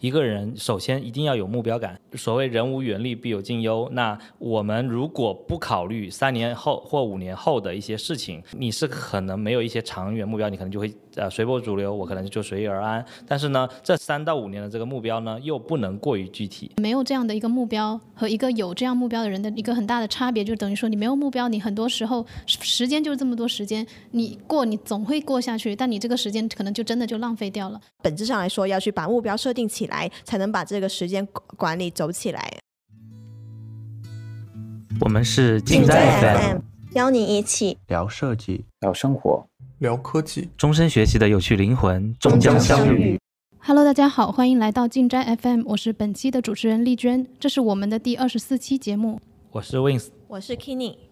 一个人首先一定要有目标感。所谓人无远虑，必有近忧。那我们如果不考虑三年后或五年后的一些事情，你是可能没有一些长远目标，你可能就会呃随波逐流，我可能就随遇而安。但是呢，这三到五年的这个目标呢，又不能过于具体。没有这样的一个目标和一个有这样目标的人的一个很大的差别，就等于说你没有目标，你很多时候时间就是这么多时间，你过你总会过下去，但你这个时间可能就真的就浪费掉了。本质上来说，要去把目标设定起来，才能把这个时间管理走起来。我们是进在 FM，邀你一起聊设计、聊生活、聊科技，终身学习的有趣灵魂终将相遇。Hello，大家好，欢迎来到进斋 FM，我是本期的主持人丽娟，这是我们的第二十四期节目。我是 Wins，我是 Kenny。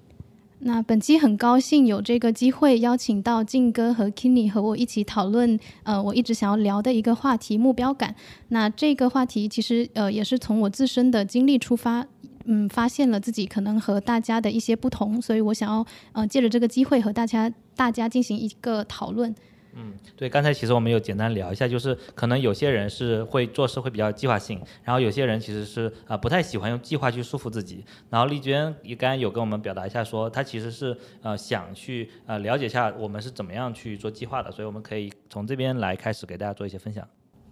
那本期很高兴有这个机会邀请到静哥和 Kenny 和我一起讨论，呃，我一直想要聊的一个话题——目标感。那这个话题其实呃也是从我自身的经历出发，嗯，发现了自己可能和大家的一些不同，所以我想要呃借着这个机会和大家大家进行一个讨论。嗯，对，刚才其实我们有简单聊一下，就是可能有些人是会做事会比较计划性，然后有些人其实是啊不太喜欢用计划去束缚自己。然后丽娟也刚刚有跟我们表达一下，说她其实是呃想去呃了解一下我们是怎么样去做计划的，所以我们可以从这边来开始给大家做一些分享。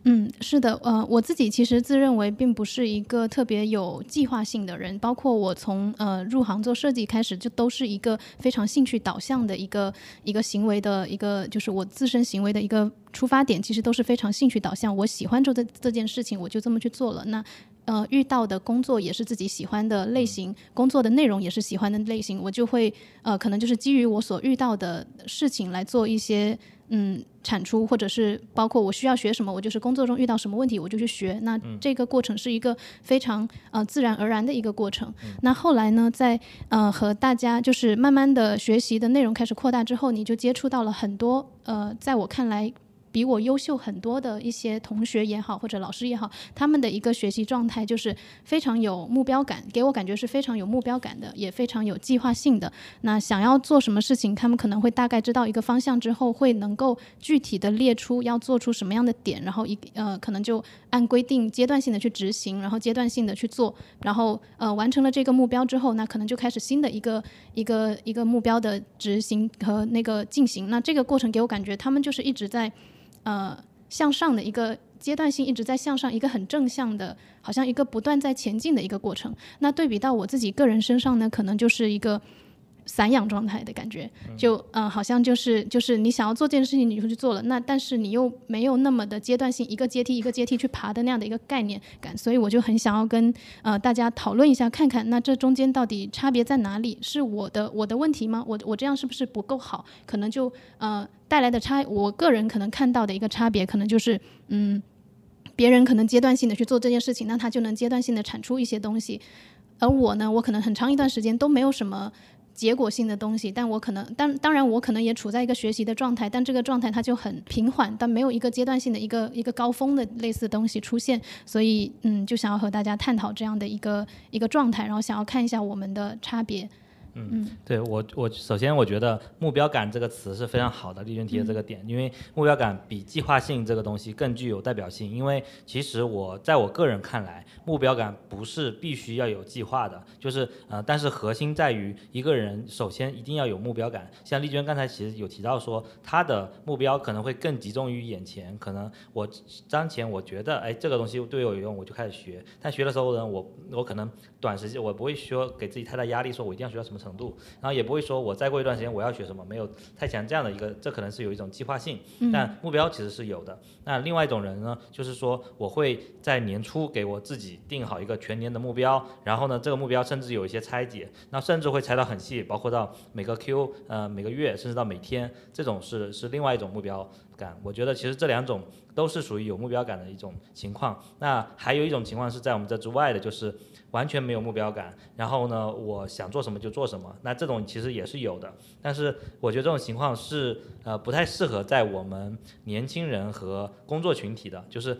嗯，是的，呃，我自己其实自认为并不是一个特别有计划性的人，包括我从呃入行做设计开始，就都是一个非常兴趣导向的一个一个行为的一个，就是我自身行为的一个出发点，其实都是非常兴趣导向。我喜欢做这这件事情，我就这么去做了。那呃遇到的工作也是自己喜欢的类型，工作的内容也是喜欢的类型，我就会呃可能就是基于我所遇到的事情来做一些。嗯，产出或者是包括我需要学什么，我就是工作中遇到什么问题，我就去学。那这个过程是一个非常呃自然而然的一个过程。那后来呢，在呃和大家就是慢慢的学习的内容开始扩大之后，你就接触到了很多呃，在我看来。比我优秀很多的一些同学也好，或者老师也好，他们的一个学习状态就是非常有目标感，给我感觉是非常有目标感的，也非常有计划性的。那想要做什么事情，他们可能会大概知道一个方向之后，会能够具体的列出要做出什么样的点，然后一呃可能就按规定阶段性的去执行，然后阶段性的去做，然后呃完成了这个目标之后，那可能就开始新的一个一个一个目标的执行和那个进行。那这个过程给我感觉，他们就是一直在。呃，向上的一个阶段性一直在向上，一个很正向的，好像一个不断在前进的一个过程。那对比到我自己个人身上呢，可能就是一个。散养状态的感觉，就嗯，好像就是就是你想要做这件事情，你就去做了。那但是你又没有那么的阶段性，一个阶梯一个阶梯去爬的那样的一个概念感，所以我就很想要跟呃大家讨论一下，看看那这中间到底差别在哪里？是我的我的问题吗？我我这样是不是不够好？可能就呃带来的差，我个人可能看到的一个差别，可能就是嗯，别人可能阶段性的去做这件事情，那他就能阶段性的产出一些东西，而我呢，我可能很长一段时间都没有什么。结果性的东西，但我可能当当然我可能也处在一个学习的状态，但这个状态它就很平缓，但没有一个阶段性的一个一个高峰的类似东西出现，所以嗯，就想要和大家探讨这样的一个一个状态，然后想要看一下我们的差别。嗯，对我我首先我觉得目标感这个词是非常好的，丽娟提的这个点，因为目标感比计划性这个东西更具有代表性。因为其实我在我个人看来，目标感不是必须要有计划的，就是呃，但是核心在于一个人首先一定要有目标感。像丽娟刚才其实有提到说，她的目标可能会更集中于眼前，可能我当前我觉得哎这个东西对我有用，我就开始学。但学的时候呢，我我可能短时间我不会说给自己太大压力，说我一定要学到什么。程度，然后也不会说我再过一段时间我要学什么，没有太强这样的一个，这可能是有一种计划性，但目标其实是有的。那另外一种人呢，就是说我会在年初给我自己定好一个全年的目标，然后呢，这个目标甚至有一些拆解，那甚至会拆到很细，包括到每个 Q，呃，每个月，甚至到每天，这种是是另外一种目标我觉得其实这两种都是属于有目标感的一种情况。那还有一种情况是在我们这之外的，就是。完全没有目标感，然后呢，我想做什么就做什么，那这种其实也是有的，但是我觉得这种情况是呃不太适合在我们年轻人和工作群体的，就是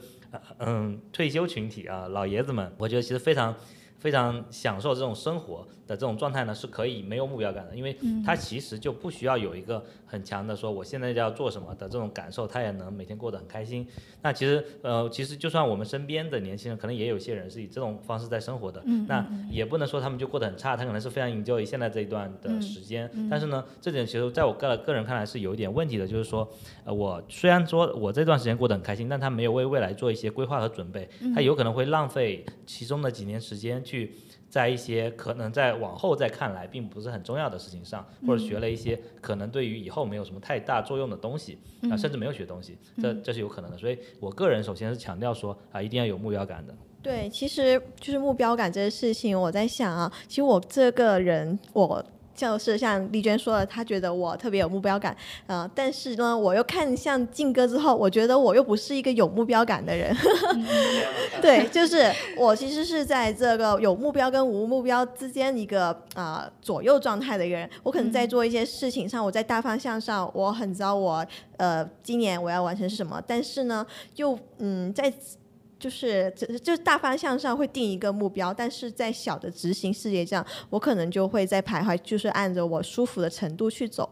嗯退休群体啊老爷子们，我觉得其实非常非常享受这种生活的这种状态呢，是可以没有目标感的，因为他其实就不需要有一个很很强的说我现在要做什么的这种感受，他也能每天过得很开心。那其实呃，其实就算我们身边的年轻人，可能也有些人是以这种方式在生活的，那也不能说他们就过得很差，他可能是非常 enjoy 现在这一段的时间。但是呢，这点其实在我个个人看来是有一点问题的，就是说，呃，我虽然说我这段时间过得很开心，但他没有为未来做一些规划和准备，他有可能会浪费其中的几年时间去。在一些可能在往后再看来并不是很重要的事情上，或者学了一些可能对于以后没有什么太大作用的东西，啊，甚至没有学东西，这这是有可能的。所以我个人首先是强调说啊，一定要有目标感的。对，其实就是目标感这个事情，我在想啊，其实我这个人我。就是像丽娟说的，她觉得我特别有目标感，呃，但是呢，我又看像静哥之后，我觉得我又不是一个有目标感的人。对，就是我其实是在这个有目标跟无目标之间一个啊左右状态的一个人。我可能在做一些事情上，我在大方向上，我很知道我呃今年我要完成是什么，但是呢，又嗯在。就是这就大方向上会定一个目标，但是在小的执行事业上，我可能就会在徘徊，就是按着我舒服的程度去走。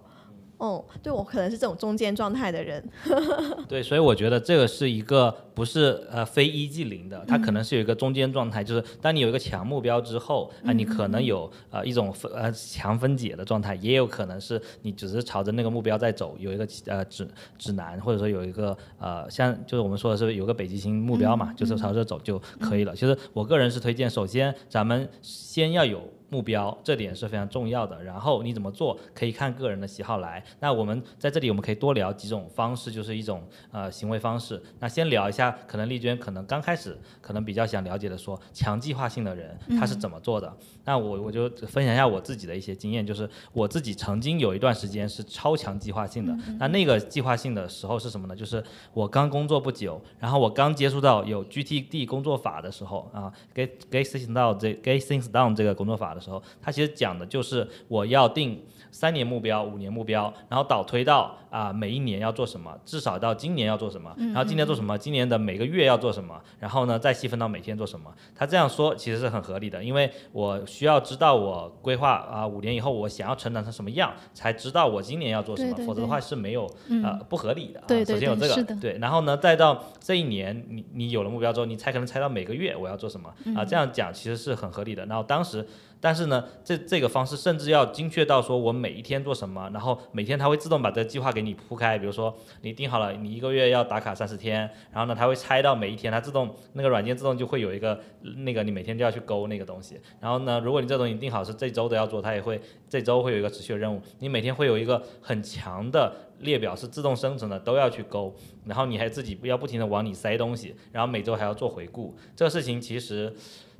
哦，对我可能是这种中间状态的人。对，所以我觉得这个是一个不是呃非一即零的，它可能是有一个中间状态，就是当你有一个强目标之后啊，你可能有呃一种分呃强分解的状态，也有可能是你只是朝着那个目标在走，有一个呃指指南，或者说有一个呃像就是我们说的是有个北极星目标嘛，就是朝着走就可以了。其实我个人是推荐，首先咱们先要有。目标这点是非常重要的，然后你怎么做可以看个人的喜好来。那我们在这里我们可以多聊几种方式，就是一种呃行为方式。那先聊一下，可能丽娟可能刚开始可能比较想了解的，说强计划性的人他是怎么做的。那我我就分享一下我自己的一些经验，就是我自己曾经有一段时间是超强计划性的。那那个计划性的时候是什么呢？就是我刚工作不久，然后我刚接触到有 GTD 工作法的时候啊，Get Get Things Done 这 Get Things Done 这个工作法的。时候，他其实讲的就是我要定三年目标、五年目标，然后倒推到啊每一年要做什么，至少到今年要做什么，然后今年做什么，今年的每个月要做什么，然后呢再细分到每天做什么。他这样说其实是很合理的，因为我需要知道我规划啊五年以后我想要成长成什么样，才知道我今年要做什么，否则的话是没有呃不合理的。对对对，首先有这个对，然后呢再到这一年你你有了目标之后，你才可能猜到每个月我要做什么啊，这样讲其实是很合理的。然后当时。但是呢，这这个方式甚至要精确到说我每一天做什么，然后每天它会自动把这个计划给你铺开。比如说你定好了，你一个月要打卡三十天，然后呢，它会拆到每一天，它自动那个软件自动就会有一个那个你每天就要去勾那个东西。然后呢，如果你这东西定好是这周的要做，它也会这周会有一个持续的任务。你每天会有一个很强的列表是自动生成的，都要去勾。然后你还自己要不停的往里塞东西，然后每周还要做回顾。这个事情其实。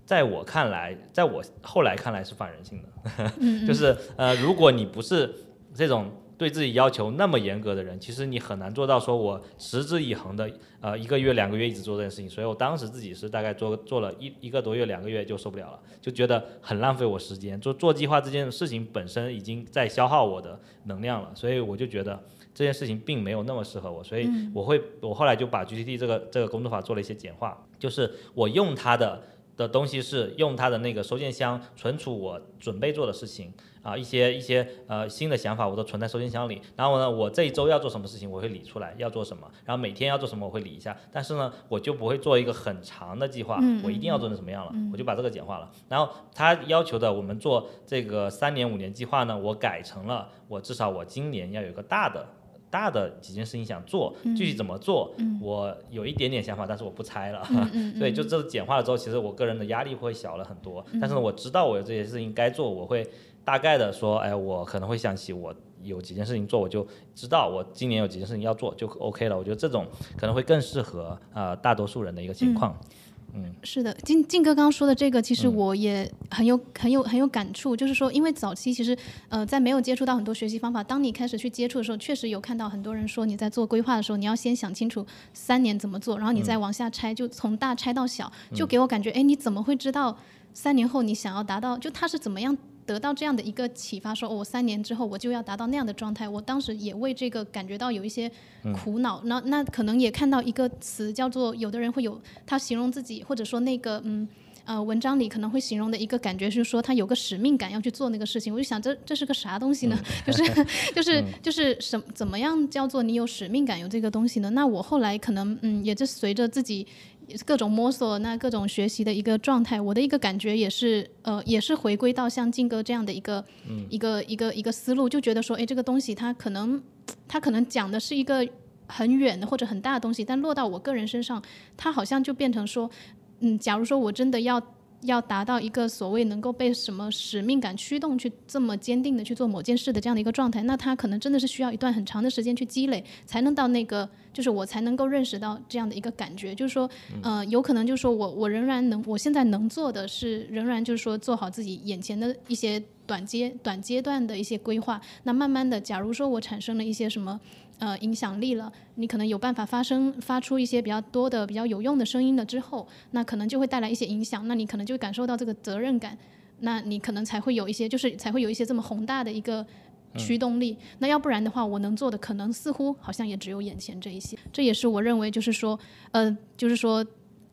在我看来，在我后来看来是反人性的，就是呃，如果你不是这种对自己要求那么严格的人，其实你很难做到说我持之以恒的呃一个月两个月一直做这件事情。所以我当时自己是大概做做了一一个多月两个月就受不了了，就觉得很浪费我时间。做做计划这件事情本身已经在消耗我的能量了，所以我就觉得这件事情并没有那么适合我。所以我会我后来就把 GTD 这个这个工作法做了一些简化，就是我用它的。的东西是用它的那个收件箱存储我准备做的事情啊，一些一些呃新的想法我都存在收件箱里。然后呢，我这一周要做什么事情我会理出来要做什么，然后每天要做什么我会理一下。但是呢，我就不会做一个很长的计划，我一定要做成什么样了，我就把这个简化了。然后他要求的我们做这个三年五年计划呢，我改成了我至少我今年要有一个大的。大的几件事情想做，具体怎么做，我有一点点想法，但是我不猜了。所以就这简化了之后，其实我个人的压力会小了很多。但是呢，我知道我有这些事情该做，我会大概的说，哎，我可能会想起我有几件事情做，我就知道我今年有几件事情要做就 OK 了。我觉得这种可能会更适合啊大多数人的一个情况。嗯，是的，静静哥刚刚说的这个，其实我也很有很有很有感触。就是说，因为早期其实，呃，在没有接触到很多学习方法，当你开始去接触的时候，确实有看到很多人说，你在做规划的时候，你要先想清楚三年怎么做，然后你再往下拆，就从大拆到小，就给我感觉，哎，你怎么会知道三年后你想要达到？就他是怎么样？得到这样的一个启发，说我三年之后我就要达到那样的状态。我当时也为这个感觉到有一些苦恼。那那可能也看到一个词叫做，有的人会有他形容自己，或者说那个嗯呃文章里可能会形容的一个感觉是说他有个使命感要去做那个事情。我就想这这是个啥东西呢？就是就是就是什怎么样叫做你有使命感有这个东西呢？那我后来可能嗯也就随着自己。各种摸索，那各种学习的一个状态，我的一个感觉也是，呃，也是回归到像静哥这样的一个，一个一个一个思路，就觉得说，哎，这个东西它可能，它可能讲的是一个很远的或者很大的东西，但落到我个人身上，它好像就变成说，嗯，假如说我真的要。要达到一个所谓能够被什么使命感驱动去这么坚定的去做某件事的这样的一个状态，那他可能真的是需要一段很长的时间去积累，才能到那个，就是我才能够认识到这样的一个感觉，就是说，呃，有可能就是说我我仍然能，我现在能做的是仍然就是说做好自己眼前的一些短阶短阶段的一些规划，那慢慢的，假如说我产生了一些什么。呃，影响力了，你可能有办法发声，发出一些比较多的、比较有用的声音了之后，那可能就会带来一些影响，那你可能就感受到这个责任感，那你可能才会有一些，就是才会有一些这么宏大的一个驱动力。那要不然的话，我能做的可能似乎好像也只有眼前这一些。这也是我认为，就是说，呃，就是说。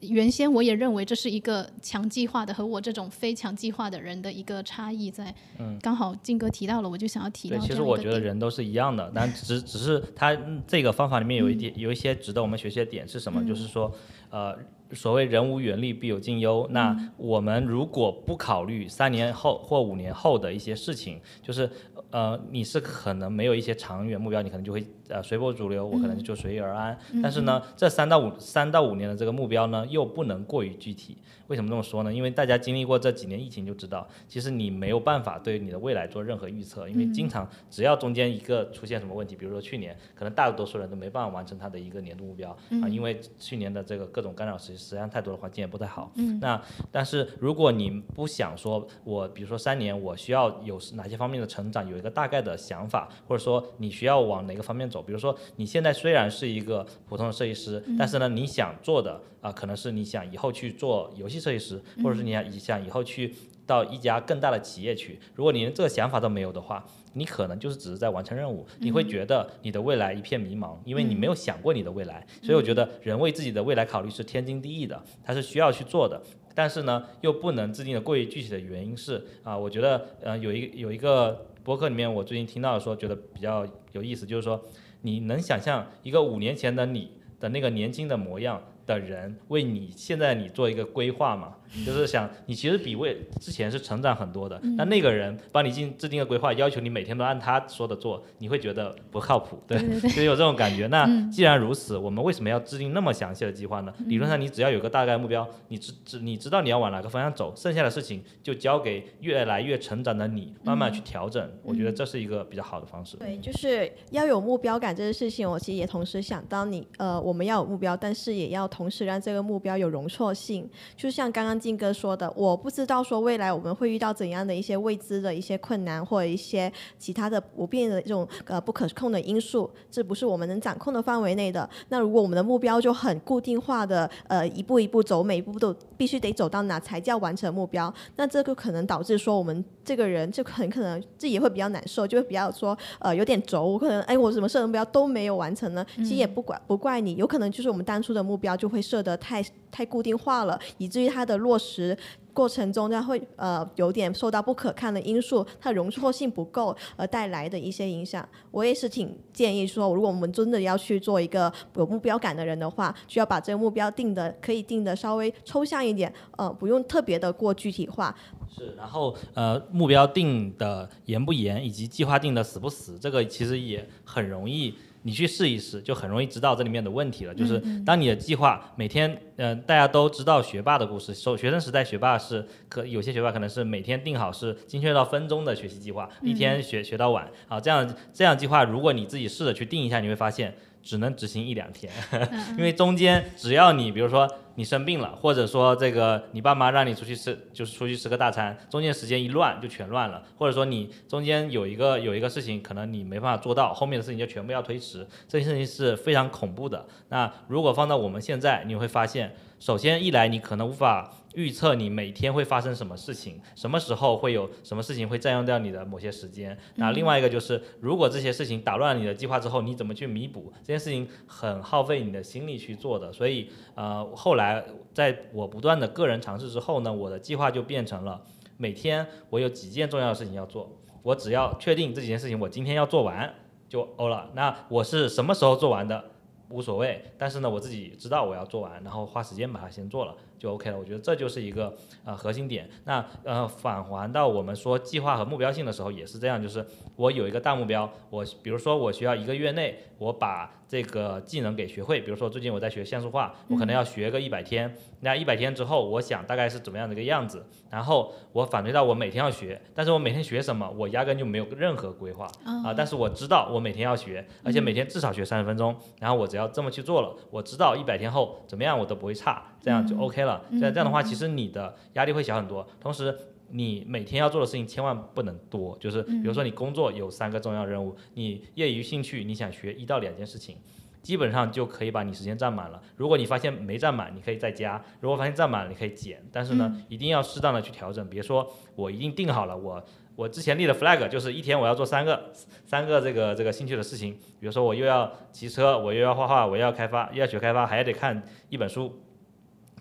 原先我也认为这是一个强计划的和我这种非强计划的人的一个差异在，嗯，刚好静哥提到了，我就想要提到。对，其实我觉得人都是一样的，但只只是他这个方法里面有一点有一些值得我们学习的点是什么？就是说，呃。所谓人无远虑，必有近忧。那我们如果不考虑三年后或五年后的一些事情，就是呃，你是可能没有一些长远目标，你可能就会呃随波逐流，我可能就随遇而安。但是呢，这三到五三到五年的这个目标呢，又不能过于具体。为什么这么说呢？因为大家经历过这几年疫情就知道，其实你没有办法对你的未来做任何预测，因为经常只要中间一个出现什么问题，比如说去年，可能大多数人都没办法完成他的一个年度目标啊，因为去年的这个各种干扰实实际上太多的环境也不太好。那但是如果你不想说，我比如说三年我需要有哪些方面的成长，有一个大概的想法，或者说你需要往哪个方面走，比如说你现在虽然是一个普通的设计师，但是呢，你想做的啊，可能是你想以后去做游戏。设计师，或者是你想想以后去到一家更大的企业去，如果你连这个想法都没有的话，你可能就是只是在完成任务，你会觉得你的未来一片迷茫，因为你没有想过你的未来。所以我觉得人为自己的未来考虑是天经地义的，他是需要去做的。但是呢，又不能制定的过于具体的原因是啊，我觉得呃有一有一个博客里面我最近听到说，觉得比较有意思，就是说你能想象一个五年前的你的那个年轻的模样。的人为你现在你做一个规划吗，就是想你其实比为之前是成长很多的，那那个人帮你进制定个规划，要求你每天都按他说的做，你会觉得不靠谱，对，就有这种感觉。那既然如此，我们为什么要制定那么详细的计划呢？理论上你只要有个大概目标，你知知你知道你要往哪个方向走，剩下的事情就交给越来越成长的你慢慢去调整。我觉得这是一个比较好的方式。对，就是要有目标感这件事情，我其实也同时想到你呃，我们要有目标，但是也要。同时让这个目标有容错性，就像刚刚金哥说的，我不知道说未来我们会遇到怎样的一些未知的一些困难，或者一些其他的不变的这种呃不可控的因素，这不是我们能掌控的范围内的。那如果我们的目标就很固定化的，呃一步一步走，每一步都必须得走到哪才叫完成目标，那这个可能导致说我们这个人就很可能自己也会比较难受，就会比较说呃有点轴，我可能哎我什么设的目标都没有完成呢？其实也不怪不怪你，有可能就是我们当初的目标就。会设得太太固定化了，以至于它的落实过程中，它会呃有点受到不可抗的因素，它容错性不够而带来的一些影响。我也是挺建议说，如果我们真的要去做一个有目标感的人的话，需要把这个目标定的可以定的稍微抽象一点，呃，不用特别的过具体化。是，然后呃，目标定的严不严，以及计划定的死不死，这个其实也很容易。你去试一试，就很容易知道这里面的问题了。就是当你的计划每天，嗯，大家都知道学霸的故事，说学生时代学霸是可有些学霸可能是每天定好是精确到分钟的学习计划，一天学学到晚啊，这样这样计划，如果你自己试着去定一下，你会发现。只能执行一两天，因为中间只要你比如说你生病了，或者说这个你爸妈让你出去吃，就是出去吃个大餐，中间时间一乱就全乱了，或者说你中间有一个有一个事情可能你没办法做到，后面的事情就全部要推迟，这件事情是非常恐怖的。那如果放到我们现在，你会发现首先一来你可能无法预测你每天会发生什么事情，什么时候会有什么事情会占用掉你的某些时间。那另外一个就是，如果这些事情打乱了你的计划之后，你怎么去弥补？这件事情很耗费你的心力去做的。所以呃，后来在我不断的个人尝试之后呢，我的计划就变成了每天我有几件重要的事情要做，我只要确定这几件事情我今天要做完就 O 了。那我是什么时候做完的？无所谓，但是呢，我自己知道我要做完，然后花时间把它先做了，就 OK 了。我觉得这就是一个呃核心点。那呃返还到我们说计划和目标性的时候也是这样，就是我有一个大目标，我比如说我需要一个月内我把这个技能给学会，比如说最近我在学像素画，我可能要学个一百天，那一百天之后我想大概是怎么样的一个样子，然后我反推到我每天要学，但是我每天学什么，我压根就没有任何规划啊，但是我知道我每天要学，而且每天至少学三十分钟，然后我只要这么去做了，我知道一百天后怎么样我都不会差，这样就 OK 了。这样这样的话，其实你的压力会小很多，同时。你每天要做的事情千万不能多，就是比如说你工作有三个重要任务，你业余兴趣你想学一到两件事情，基本上就可以把你时间占满了。如果你发现没占满，你可以再加；如果发现占满了，你可以减。但是呢，一定要适当的去调整，别说我一定定好了，我我之前立的 flag 就是一天我要做三个三个这个这个兴趣的事情，比如说我又要骑车，我又要画画，我又要开发，又要学开发，还得看一本书。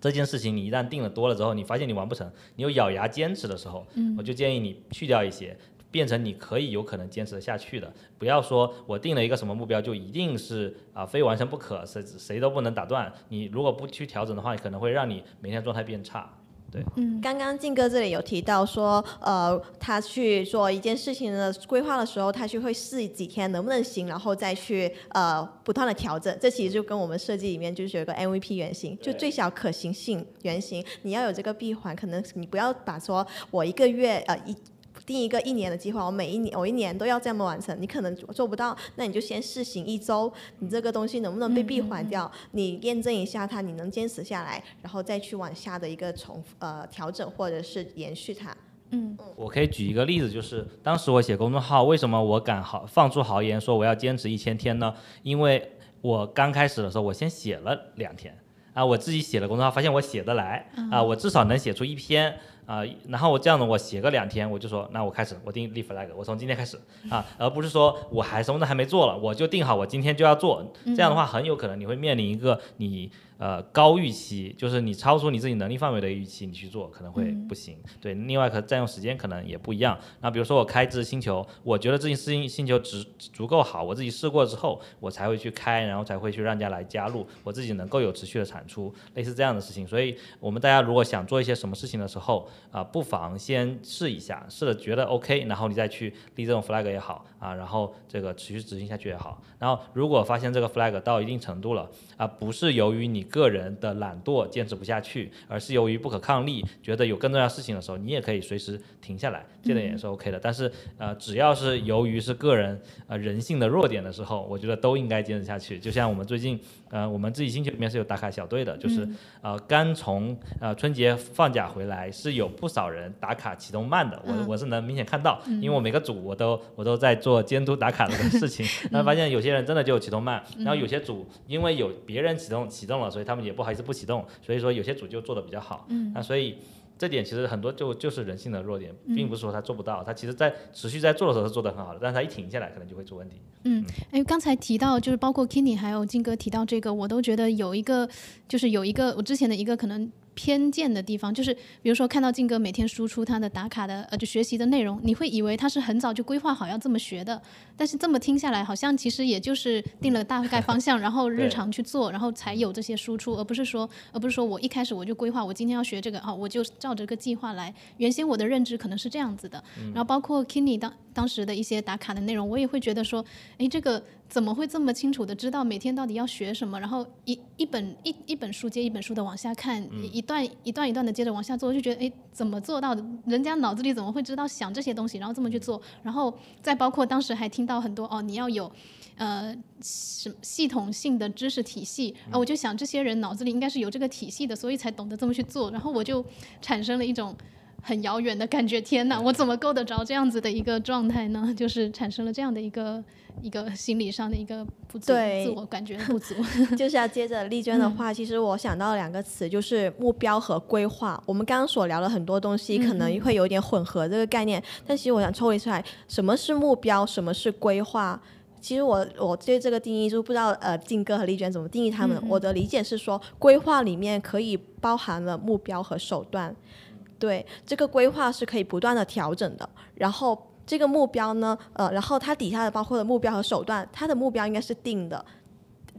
这件事情你一旦定了多了之后，你发现你完不成，你有咬牙坚持的时候，我就建议你去掉一些，变成你可以有可能坚持得下去的。不要说我定了一个什么目标就一定是啊非完成不可，谁谁都不能打断。你如果不去调整的话，可能会让你每天状态变差。对，嗯，刚刚静哥这里有提到说，呃，他去做一件事情的规划的时候，他去会试几天能不能行，然后再去呃不断的调整。这其实就跟我们设计里面就是有一个 MVP 原型，就最小可行性原型。你要有这个闭环，可能你不要把说我一个月呃一。定一个一年的计划，我每一年我一年都要这么完成，你可能做不到，那你就先试行一周，你这个东西能不能被闭环掉？你验证一下它，你能坚持下来，然后再去往下的一个重呃调整或者是延续它。嗯，我可以举一个例子，就是当时我写公众号，为什么我敢豪放出豪言说我要坚持一千天呢？因为我刚开始的时候，我先写了两天啊，我自己写了公众号，发现我写得来啊，我至少能写出一篇。啊，然后我这样的我写个两天，我就说那我开始，我定立 flag，我从今天开始啊，而不是说我还什么都还没做了，我就定好我今天就要做，这样的话很有可能你会面临一个你。呃，高预期就是你超出你自己能力范围的预期，你去做可能会不行。对，另外可占用时间可能也不一样。那比如说我开这星球，我觉得这件事情星球值足够好，我自己试过之后，我才会去开，然后才会去让人家来加入，我自己能够有持续的产出，类似这样的事情。所以，我们大家如果想做一些什么事情的时候，啊，不妨先试一下，试了觉得 OK，然后你再去立这种 flag 也好，啊，然后这个持续执行下去也好。然后如果发现这个 flag 到一定程度了，啊，不是由于你个人的懒惰坚持不下去，而是由于不可抗力，觉得有更重要事情的时候，你也可以随时停下来，这点也是 OK 的。但是呃，只要是由于是个人呃人性的弱点的时候，我觉得都应该坚持下去。就像我们最近呃，我们自己星球里面是有打卡小队的，就是呃刚从呃春节放假回来，是有不少人打卡启动慢的，我我是能明显看到，因为我每个组我都我都在做监督打卡这个事情，那发现有些人真的就启动慢，然后有些组因为有别人启动启动了，所以他们也不好意思不启动，所以说有些组就做的比较好。嗯，那所以这点其实很多就就是人性的弱点，并不是说他做不到，他其实在持续在做的时候是做的很好的，但是他一停下来可能就会出问题。嗯，哎，刚才提到就是包括 Kenny 还有金哥提到这个，我都觉得有一个就是有一个我之前的一个可能。偏见的地方就是，比如说看到静哥每天输出他的打卡的呃就学习的内容，你会以为他是很早就规划好要这么学的，但是这么听下来，好像其实也就是定了大概方向，然后日常去做，然后才有这些输出，而不是说而不是说我一开始我就规划我今天要学这个啊，我就照着个计划来。原先我的认知可能是这样子的，然后包括 Kenny 当当时的一些打卡的内容，我也会觉得说，哎，这个。怎么会这么清楚的知道每天到底要学什么？然后一一本一一本书接一本书的往下看，一段一段一段的接着往下做，就觉得哎，怎么做到的？人家脑子里怎么会知道想这些东西，然后这么去做？然后再包括当时还听到很多哦，你要有呃什系统性的知识体系啊，我就想这些人脑子里应该是有这个体系的，所以才懂得这么去做。然后我就产生了一种。很遥远的感觉。天哪，我怎么够得着这样子的一个状态呢？就是产生了这样的一个一个心理上的一个不足，自我感觉不足。就是要接着丽娟的话，其实我想到了两个词，就是目标和规划。我们刚刚所聊了很多东西，可能会有点混合这个概念，但其实我想抽离出来，什么是目标，什么是规划？其实我我对这个定义就不知道，呃，静哥和丽娟怎么定义他们？我的理解是说，规划里面可以包含了目标和手段，对，这个规划是可以不断的调整的。然后这个目标呢，呃，然后它底下的包括的目标和手段，它的目标应该是定的，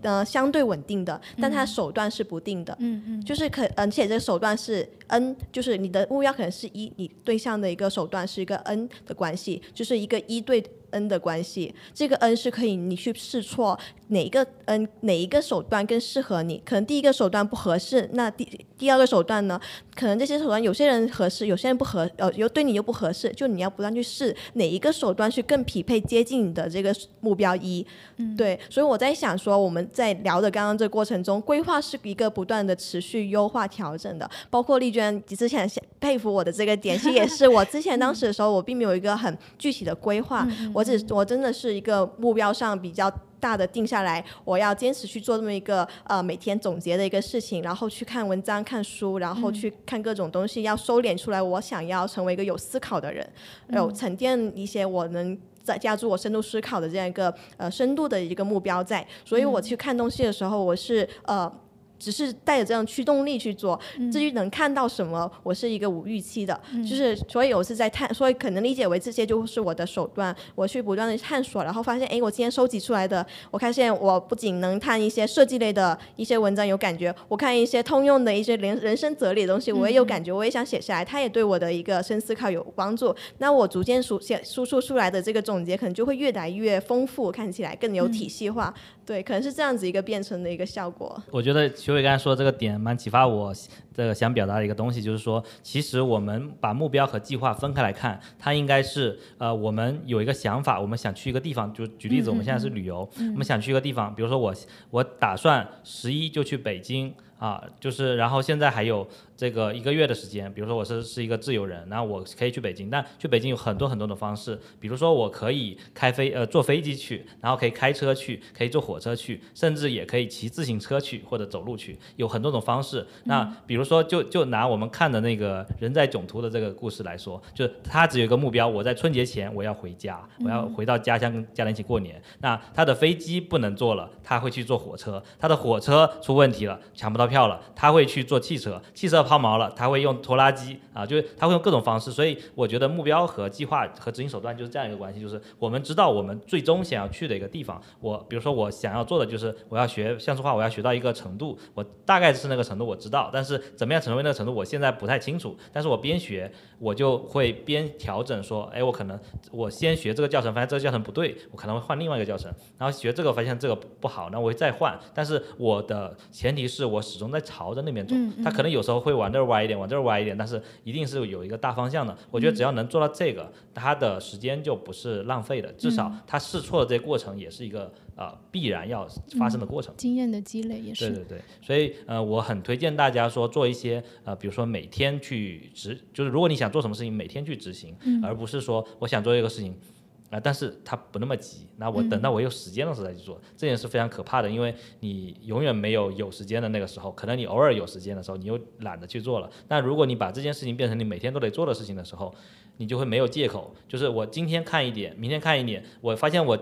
呃，相对稳定的，但它的手段是不定的，嗯嗯，就是可，而且这个手段是 n，就是你的目标可能是一，你对象的一个手段是一个 n 的关系，就是一个一对。n 的关系，这个 n 是可以你去试错哪一个嗯哪一个手段更适合你。可能第一个手段不合适，那第第二个手段呢？可能这些手段有些人合适，有些人不合，呃，又对你又不合适。就你要不断去试哪一个手段去更匹配接近你的这个目标一。嗯，对。所以我在想说，我们在聊的刚刚这个过程中，规划是一个不断的持续优化调整的。包括丽娟之前佩服我的这个点，其实也是 我之前当时的时候，我并没有一个很具体的规划。我只我真的是一个目标上比较大的定下来，我要坚持去做这么一个呃每天总结的一个事情，然后去看文章、看书，然后去看各种东西，要收敛出来。我想要成为一个有思考的人，有沉淀一些我能在加入我深度思考的这样一个呃深度的一个目标在。所以我去看东西的时候，我是呃。只是带着这样驱动力去做，至于能看到什么，我是一个无预期的，就是所以我是在探，所以可能理解为这些就是我的手段，我去不断的探索，然后发现，哎，我今天收集出来的，我发现我不仅能看一些设计类的一些文章有感觉，我看一些通用的一些人人生哲理的东西，我也有感觉，我也想写下来，它也对我的一个深思考有帮助。那我逐渐输写输出出来的这个总结，可能就会越来越丰富，看起来更有体系化。对，可能是这样子一个变成的一个效果。我觉得徐伟刚才说的这个点蛮启发我这个想表达的一个东西，就是说，其实我们把目标和计划分开来看，它应该是呃，我们有一个想法，我们想去一个地方，就举例子，我们现在是旅游，我们想去一个地方，比如说我我打算十一就去北京。啊，就是然后现在还有这个一个月的时间，比如说我是是一个自由人，那我可以去北京，但去北京有很多很多种方式，比如说我可以开飞呃坐飞机去，然后可以开车去，可以坐火车去，甚至也可以骑自行车去或者走路去，有很多种方式。那比如说就就拿我们看的那个人在囧途的这个故事来说，就是他只有一个目标，我在春节前我要回家，我要回到家乡跟家人一起过年。那他的飞机不能坐了，他会去坐火车，他的火车出问题了，抢不到。票了，他会去坐汽车，汽车抛锚了，他会用拖拉机啊，就是他会用各种方式。所以我觉得目标和计划和执行手段就是这样一个关系，就是我们知道我们最终想要去的一个地方。我比如说我想要做的就是我要学像素画，我要学到一个程度，我大概是那个程度我知道，但是怎么样成为那个程度，我现在不太清楚。但是我边学我就会边调整，说，哎，我可能我先学这个教程，发现这个教程不对，我可能会换另外一个教程，然后学这个发现这个不好，那我会再换。但是我的前提是我始终在朝着那边走，他可能有时候会往这儿歪一点，往这儿歪一点，但是一定是有一个大方向的。我觉得只要能做到这个，他的时间就不是浪费的，至少他试错的这些过程也是一个呃必然要发生的过程。经验的积累也是。对对对，所以呃我很推荐大家说做一些呃比如说每天去执，就是如果你想做什么事情，每天去执行，而不是说我想做一个事情。啊，但是它不那么急，那我等到我有时间的时候再去做，这件事非常可怕的，因为你永远没有有时间的那个时候，可能你偶尔有时间的时候，你又懒得去做了。那如果你把这件事情变成你每天都得做的事情的时候，你就会没有借口，就是我今天看一点，明天看一点，我发现我。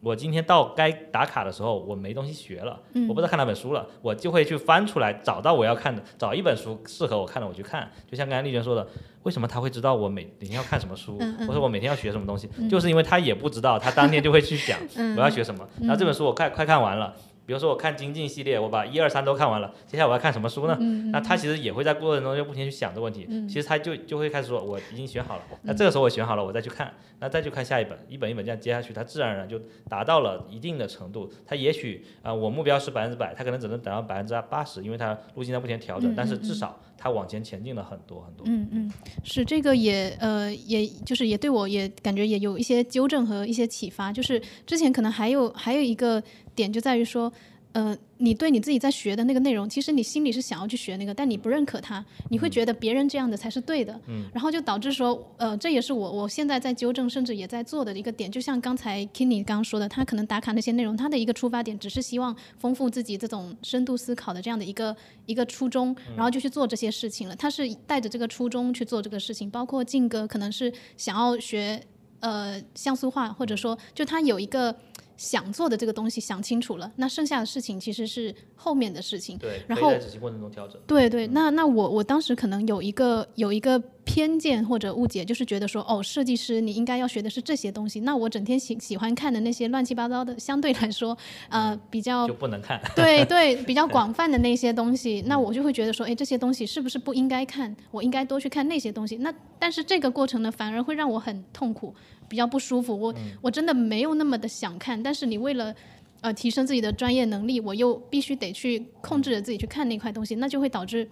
我今天到该打卡的时候，我没东西学了，我不知道看哪本书了，我就会去翻出来找到我要看的，找一本书适合我看的我去看。就像刚才丽娟说的，为什么他会知道我每每天要看什么书，或者我每天要学什么东西？就是因为他也不知道，他当天就会去想 我要学什么。然后这本书我快快看完了。比如说我看精进系列，我把一二三都看完了，接下来我要看什么书呢？那他其实也会在过程中就不停去想这个问题。其实他就就会开始说，我已经选好了。那这个时候我选好了，我再去看，那再去看下一本，一本一本这样接下去，他自然而然就达到了一定的程度。他也许啊，我目标是百分之百，他可能只能达到百分之八十，因为他路径在不停调整，但是至少他往前前进了很多很多。嗯嗯，是这个也呃，也就是也对我也感觉也有一些纠正和一些启发。就是之前可能还有还有一个点就在于说。呃，你对你自己在学的那个内容，其实你心里是想要去学那个，但你不认可它，你会觉得别人这样的才是对的，嗯，然后就导致说，呃，这也是我我现在在纠正，甚至也在做的一个点。就像刚才 Kenny 刚刚说的，他可能打卡那些内容，他的一个出发点只是希望丰富自己这种深度思考的这样的一个一个初衷，然后就去做这些事情了。他是带着这个初衷去做这个事情，包括静哥可能是想要学呃像素画，或者说就他有一个。想做的这个东西想清楚了，那剩下的事情其实是后面的事情。对，然后在执行过程中调整。对对，那那我我当时可能有一个有一个偏见或者误解，就是觉得说，哦，设计师你应该要学的是这些东西。那我整天喜喜欢看的那些乱七八糟的，相对来说，呃，比较 就不能看。对对，比较广泛的那些东西，那我就会觉得说，哎，这些东西是不是不应该看？我应该多去看那些东西。那但是这个过程呢，反而会让我很痛苦。比较不舒服，我我真的没有那么的想看，但是你为了呃提升自己的专业能力，我又必须得去控制着自己去看那块东西，那就会导致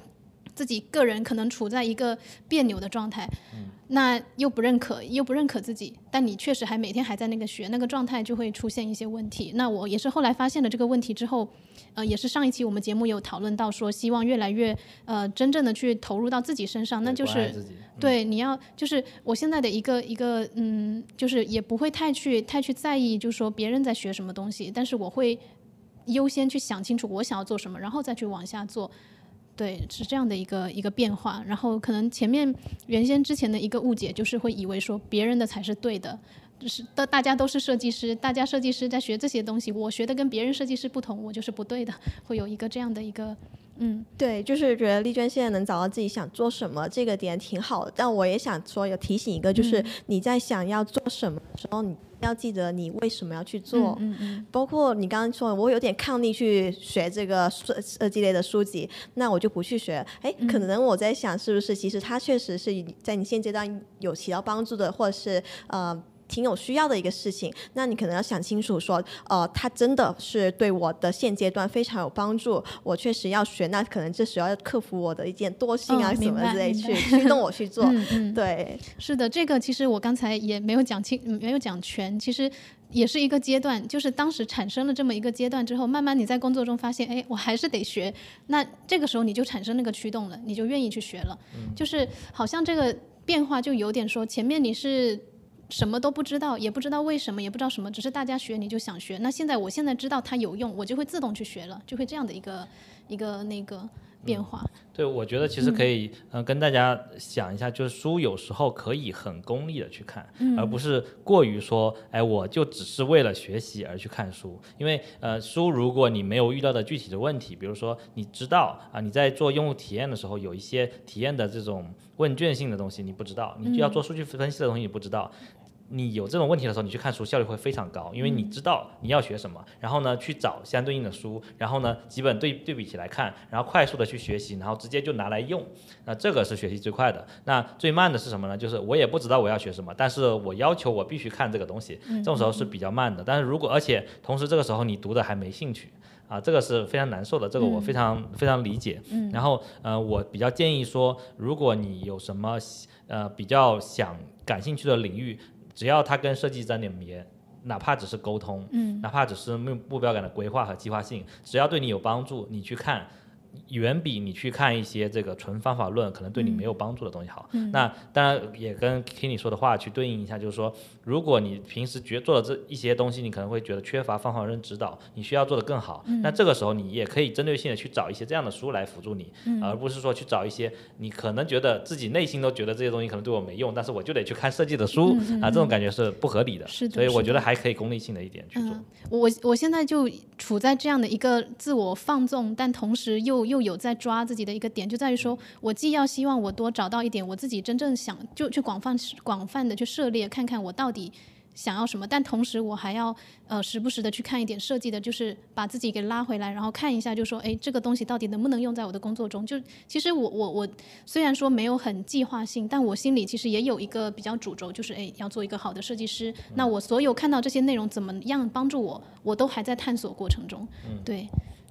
自己个人可能处在一个别扭的状态。那又不认可，又不认可自己，但你确实还每天还在那个学，那个状态就会出现一些问题。那我也是后来发现了这个问题之后，呃，也是上一期我们节目有讨论到说，希望越来越呃真正的去投入到自己身上，那就是对你要就是我现在的一个一个嗯，就是也不会太去太去在意，就是说别人在学什么东西，但是我会优先去想清楚我想要做什么，然后再去往下做。对，是这样的一个一个变化。然后可能前面原先之前的一个误解，就是会以为说别人的才是对的，就是大大家都是设计师，大家设计师在学这些东西，我学的跟别人设计师不同，我就是不对的，会有一个这样的一个。嗯，对，就是觉得丽娟现在能找到自己想做什么，这个点挺好的。但我也想说，有提醒一个，就是你在想要做什么的时候，你要记得你为什么要去做。嗯嗯。包括你刚刚说，我有点抗力去学这个设设计类的书籍，那我就不去学。哎，可能我在想，是不是其实它确实是在你现阶段有起到帮助的，或者是呃。挺有需要的一个事情，那你可能要想清楚，说，呃，它真的是对我的现阶段非常有帮助，我确实要学，那可能这时候要克服我的一件惰性啊什么之类，去驱动我去做。对，是的，这个其实我刚才也没有讲清，没有讲全，其实也是一个阶段，就是当时产生了这么一个阶段之后，慢慢你在工作中发现，哎，我还是得学，那这个时候你就产生那个驱动了，你就愿意去学了，就是好像这个变化就有点说，前面你是。什么都不知道，也不知道为什么，也不知道什么，只是大家学你就想学。那现在我现在知道它有用，我就会自动去学了，就会这样的一个一个那个变化。对，我觉得其实可以嗯跟大家想一下，就是书有时候可以很功利的去看，而不是过于说，哎，我就只是为了学习而去看书。因为呃书如果你没有遇到的具体的问题，比如说你知道啊你在做用户体验的时候有一些体验的这种问卷性的东西你不知道，你就要做数据分析的东西你不知道。你有这种问题的时候，你去看书效率会非常高，因为你知道你要学什么，然后呢去找相对应的书，然后呢几本对对比起来看，然后快速的去学习，然后直接就拿来用，那这个是学习最快的。那最慢的是什么呢？就是我也不知道我要学什么，但是我要求我必须看这个东西，这种时候是比较慢的。但是如果而且同时这个时候你读的还没兴趣啊，这个是非常难受的，这个我非常非常理解。嗯然后呃，我比较建议说，如果你有什么呃比较想感兴趣的领域。只要他跟设计沾点边，哪怕只是沟通，嗯，哪怕只是目目标感的规划和计划性，只要对你有帮助，你去看。远比你去看一些这个纯方法论可能对你没有帮助的东西好。那当然也跟 Kenny 说的话去对应一下，就是说，如果你平时觉做的这一些东西，你可能会觉得缺乏方法论指导，你需要做得更好。那这个时候你也可以针对性的去找一些这样的书来辅助你，而不是说去找一些你可能觉得自己内心都觉得这些东西可能对我没用，但是我就得去看设计的书啊，这种感觉是不合理的。是的。所以我觉得还可以功利性的一点去做。我我现在就处在这样的一个自我放纵，但同时又又有在抓自己的一个点，就在于说，我既要希望我多找到一点我自己真正想，就去广泛广泛的去涉猎，看看我到底想要什么，但同时我还要呃时不时的去看一点设计的，就是把自己给拉回来，然后看一下，就说，哎，这个东西到底能不能用在我的工作中？就其实我我我虽然说没有很计划性，但我心里其实也有一个比较主轴，就是哎，要做一个好的设计师。那我所有看到这些内容怎么样帮助我，我都还在探索过程中。对。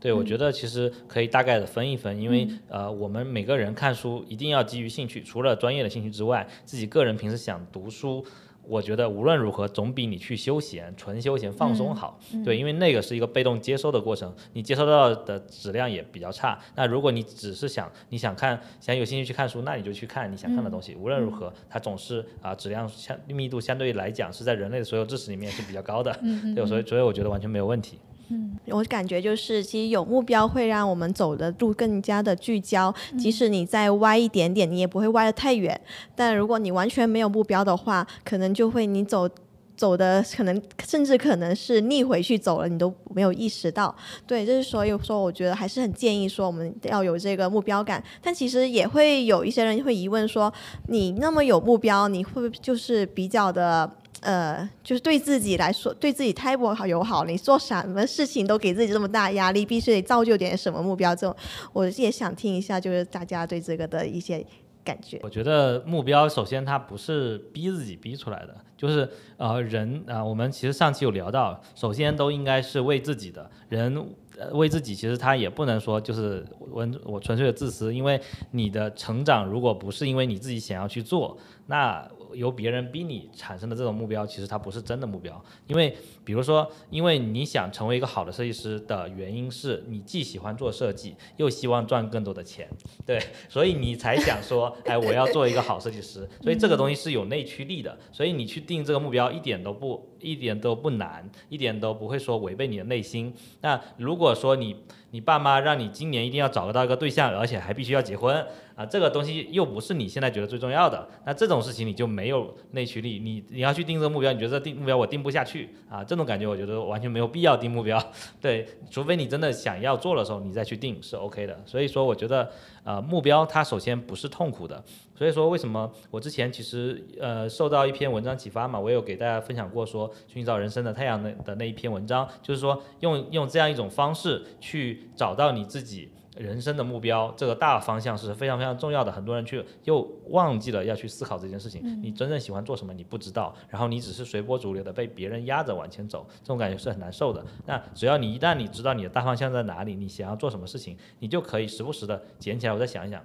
对，我觉得其实可以大概的分一分，因为呃，我们每个人看书一定要基于兴趣，除了专业的兴趣之外，自己个人平时想读书。我觉得无论如何总比你去休闲、纯休闲放松好。对，因为那个是一个被动接收的过程，你接收到的质量也比较差。那如果你只是想你想看、想有兴趣去看书，那你就去看你想看的东西。无论如何，它总是啊质量相密度相对来讲是在人类的所有知识里面是比较高的。对，所以所以我觉得完全没有问题。嗯，我感觉就是其实有目标会让我们走的路更加的聚焦，即使你再歪一点点，你也不会歪得太远。但如果你完全没有目标的话，可能就会你走走的可能甚至可能是逆回去走了，你都没有意识到。对，就是所以说，我觉得还是很建议说我们要有这个目标感。但其实也会有一些人会疑问说，你那么有目标，你会不会就是比较的？呃，就是对自己来说，对自己太不好友好。你做什么事情都给自己这么大压力，必须得造就点什么目标。这种，我也想听一下，就是大家对这个的一些感觉。我觉得目标首先它不是逼自己逼出来的，就是呃人啊，我们其实上期有聊到，首先都应该是为自己的人。为自己其实他也不能说就是我我纯粹的自私，因为你的成长如果不是因为你自己想要去做，那由别人逼你产生的这种目标，其实它不是真的目标。因为比如说，因为你想成为一个好的设计师的原因是你既喜欢做设计，又希望赚更多的钱，对，所以你才想说，哎，我要做一个好设计师。所以这个东西是有内驱力的，所以你去定这个目标一点都不一点都不难，一点都不会说违背你的内心。那如果说你你爸妈让你今年一定要找得到一个对象，而且还必须要结婚啊，这个东西又不是你现在觉得最重要的，那这种事情你就没有内驱力。你你要去定这个目标，你觉得定目标我定不下去啊，这这种感觉我觉得完全没有必要定目标。对，除非你真的想要做的时候，你再去定是 OK 的。所以说，我觉得呃目标它首先不是痛苦的。所以说，为什么我之前其实呃受到一篇文章启发嘛，我有给大家分享过说寻找人生的太阳的的那一篇文章，就是说用用这样一种方式去找到你自己人生的目标，这个大方向是非常非常重要的。很多人去又忘记了要去思考这件事情，你真正喜欢做什么你不知道，然后你只是随波逐流的被别人压着往前走，这种感觉是很难受的。那只要你一旦你知道你的大方向在哪里，你想要做什么事情，你就可以时不时的捡起来，我再想一想。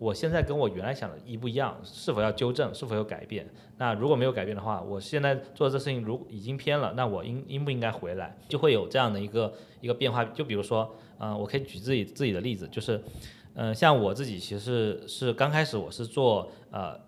我现在跟我原来想的一不一样，是否要纠正，是否有改变？那如果没有改变的话，我现在做这事情如已经偏了，那我应应不应该回来？就会有这样的一个一个变化。就比如说，嗯，我可以举自己自己的例子，就是，嗯，像我自己其实是刚开始我是做呃。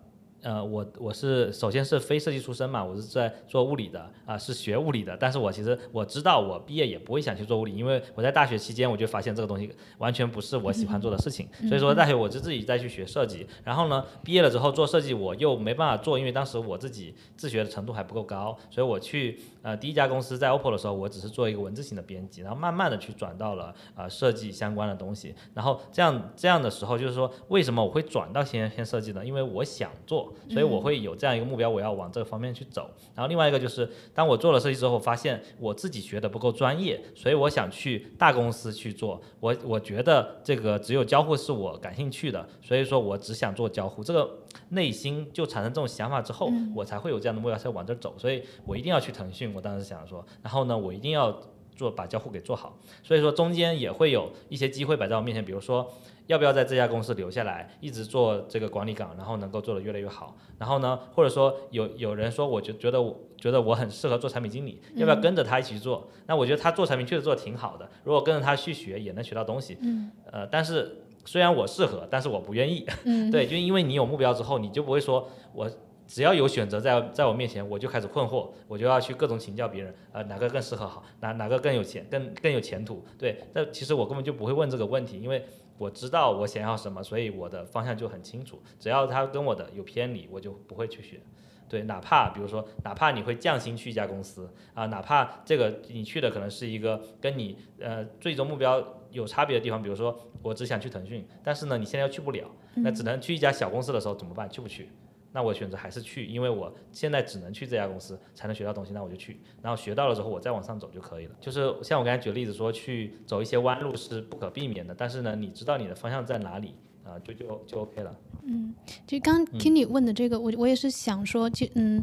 呃，我我是首先是非设计出身嘛，我是在做物理的啊，是学物理的。但是我其实我知道，我毕业也不会想去做物理，因为我在大学期间我就发现这个东西完全不是我喜欢做的事情。所以说大学我就自己再去学设计。然后呢，毕业了之后做设计我又没办法做，因为当时我自己自学的程度还不够高。所以我去呃第一家公司在 OPPO 的时候，我只是做一个文字型的编辑，然后慢慢的去转到了呃设计相关的东西。然后这样这样的时候，就是说为什么我会转到先先设计呢？因为我想做。所以我会有这样一个目标，我要往这个方面去走。然后另外一个就是，当我做了设计之后，发现我自己学的不够专业，所以我想去大公司去做。我我觉得这个只有交互是我感兴趣的，所以说我只想做交互。这个内心就产生这种想法之后，我才会有这样的目标，才往这走。所以我一定要去腾讯。我当时想说，然后呢，我一定要做把交互给做好。所以说中间也会有一些机会摆在我面前，比如说。要不要在这家公司留下来，一直做这个管理岗，然后能够做得越来越好？然后呢，或者说有有人说，我就觉得我觉得我很适合做产品经理，要不要跟着他一起做？那我觉得他做产品确实做得挺好的，如果跟着他去学，也能学到东西。嗯。呃，但是虽然我适合，但是我不愿意。嗯。对，就因为你有目标之后，你就不会说我只要有选择在在我面前，我就开始困惑，我就要去各种请教别人，呃，哪个更适合好，哪哪个更有钱，更更有前途？对，那其实我根本就不会问这个问题，因为。我知道我想要什么，所以我的方向就很清楚。只要他跟我的有偏离，我就不会去选。对，哪怕比如说，哪怕你会降薪去一家公司啊，哪怕这个你去的可能是一个跟你呃最终目标有差别的地方，比如说我只想去腾讯，但是呢你现在又去不了，那只能去一家小公司的时候怎么办？去不去？那我选择还是去，因为我现在只能去这家公司才能学到东西，那我就去。然后学到了之后，我再往上走就可以了。就是像我刚才举例子说，去走一些弯路是不可避免的，但是呢，你知道你的方向在哪里啊，就就就 OK 了。嗯，其实刚 Kenny 问的这个，我我也是想说，就嗯，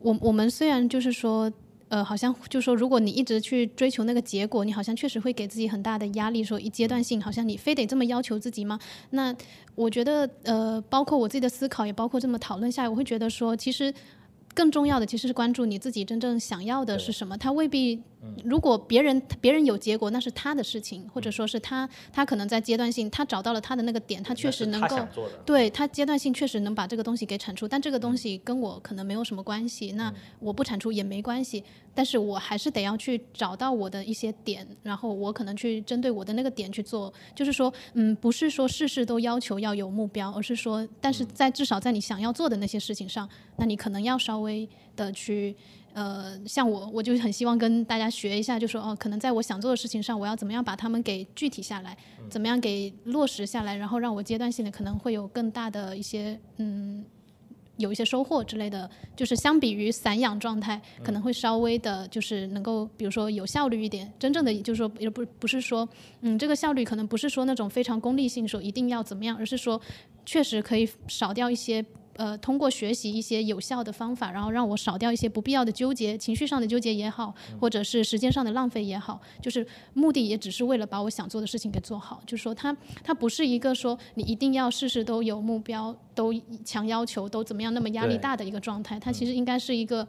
我我们虽然就是说。呃，好像就说，如果你一直去追求那个结果，你好像确实会给自己很大的压力。说一阶段性，好像你非得这么要求自己吗？那我觉得，呃，包括我自己的思考，也包括这么讨论下来，我会觉得说，其实更重要的其实是关注你自己真正想要的是什么。他未必，如果别人别人有结果，那是他的事情，或者说是他他可能在阶段性他找到了他的那个点，他确实能够对他阶段性确实能把这个东西给产出，但这个东西跟我可能没有什么关系，那我不产出也没关系。但是我还是得要去找到我的一些点，然后我可能去针对我的那个点去做。就是说，嗯，不是说事事都要求要有目标，而是说，但是在至少在你想要做的那些事情上，那你可能要稍微的去，呃，像我，我就很希望跟大家学一下，就说哦，可能在我想做的事情上，我要怎么样把它们给具体下来，怎么样给落实下来，然后让我阶段性的可能会有更大的一些，嗯。有一些收获之类的，就是相比于散养状态，可能会稍微的，就是能够，比如说有效率一点。真正的就是说，也不不是说，嗯，这个效率可能不是说那种非常功利性，说一定要怎么样，而是说，确实可以少掉一些。呃，通过学习一些有效的方法，然后让我少掉一些不必要的纠结，情绪上的纠结也好，或者是时间上的浪费也好，就是目的也只是为了把我想做的事情给做好。就是说，它它不是一个说你一定要事事都有目标，都强要求，都怎么样那么压力大的一个状态。它其实应该是一个，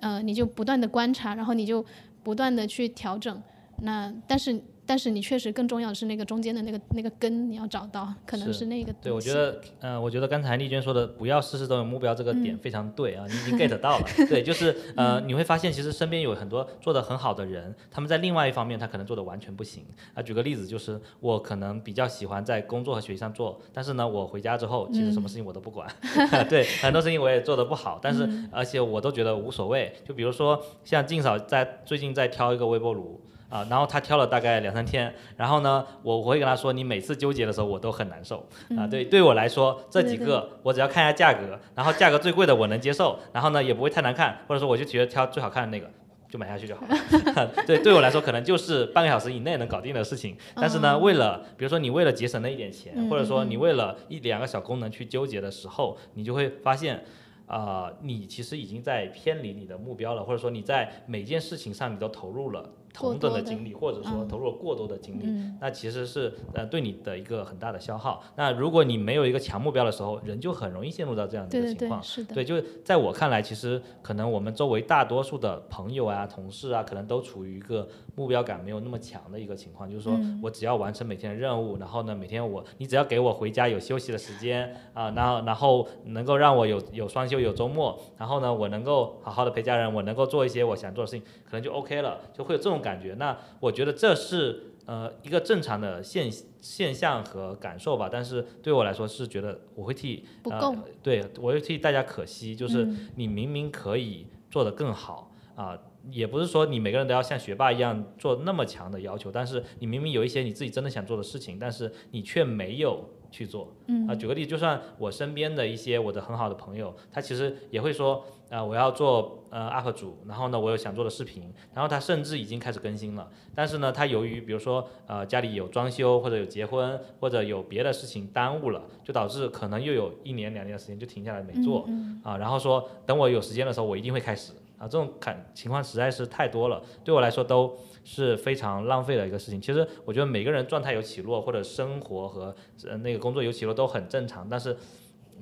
呃，你就不断的观察，然后你就不断的去调整。那但是。但是你确实更重要的是那个中间的那个那个根，你要找到，可能是那个。对，我觉得，嗯，我觉得刚才丽娟说的“不要事事都有目标”这个点非常对啊，你已经 get 到了。对，就是呃，你会发现其实身边有很多做的很好的人，他们在另外一方面他可能做的完全不行啊。举个例子，就是我可能比较喜欢在工作和学习上做，但是呢，我回家之后其实什么事情我都不管，对，很多事情我也做的不好，但是而且我都觉得无所谓。就比如说像静嫂在最近在挑一个微波炉。啊，然后他挑了大概两三天，然后呢，我我会跟他说，你每次纠结的时候我都很难受啊。对，对我来说这几个我只要看一下价格，然后价格最贵的我能接受，然后呢也不会太难看，或者说我就觉得挑最好看的那个就买下去就好了。对，对我来说可能就是半个小时以内能搞定的事情，但是呢，为了比如说你为了节省那一点钱，或者说你为了一两个小功能去纠结的时候，你就会发现。啊，你其实已经在偏离你的目标了，或者说你在每件事情上你都投入了同等的精力，或者说投入了过多的精力，那其实是呃对你的一个很大的消耗。那如果你没有一个强目标的时候，人就很容易陷入到这样的一个情况。是的。对，就在我看来，其实可能我们周围大多数的朋友啊、同事啊，可能都处于一个目标感没有那么强的一个情况，就是说我只要完成每天的任务，然后呢，每天我你只要给我回家有休息的时间啊，然后然后能够让我有有双休。有周末，然后呢，我能够好好的陪家人，我能够做一些我想做的事情，可能就 OK 了，就会有这种感觉。那我觉得这是呃一个正常的现现象和感受吧。但是对我来说是觉得我会替不够，对我会替大家可惜，就是你明明可以做得更好啊，也不是说你每个人都要像学霸一样做那么强的要求，但是你明明有一些你自己真的想做的事情，但是你却没有。去做，啊，举个例，就算我身边的一些我的很好的朋友，他其实也会说，啊，我要做呃 UP 主，然后呢，我有想做的视频，然后他甚至已经开始更新了，但是呢，他由于比如说呃家里有装修或者有结婚或者有别的事情耽误了，就导致可能又有一年两年的时间就停下来没做，啊，然后说等我有时间的时候，我一定会开始，啊，这种看情况实在是太多了，对我来说都。是非常浪费的一个事情。其实我觉得每个人状态有起落，或者生活和呃那个工作有起落都很正常。但是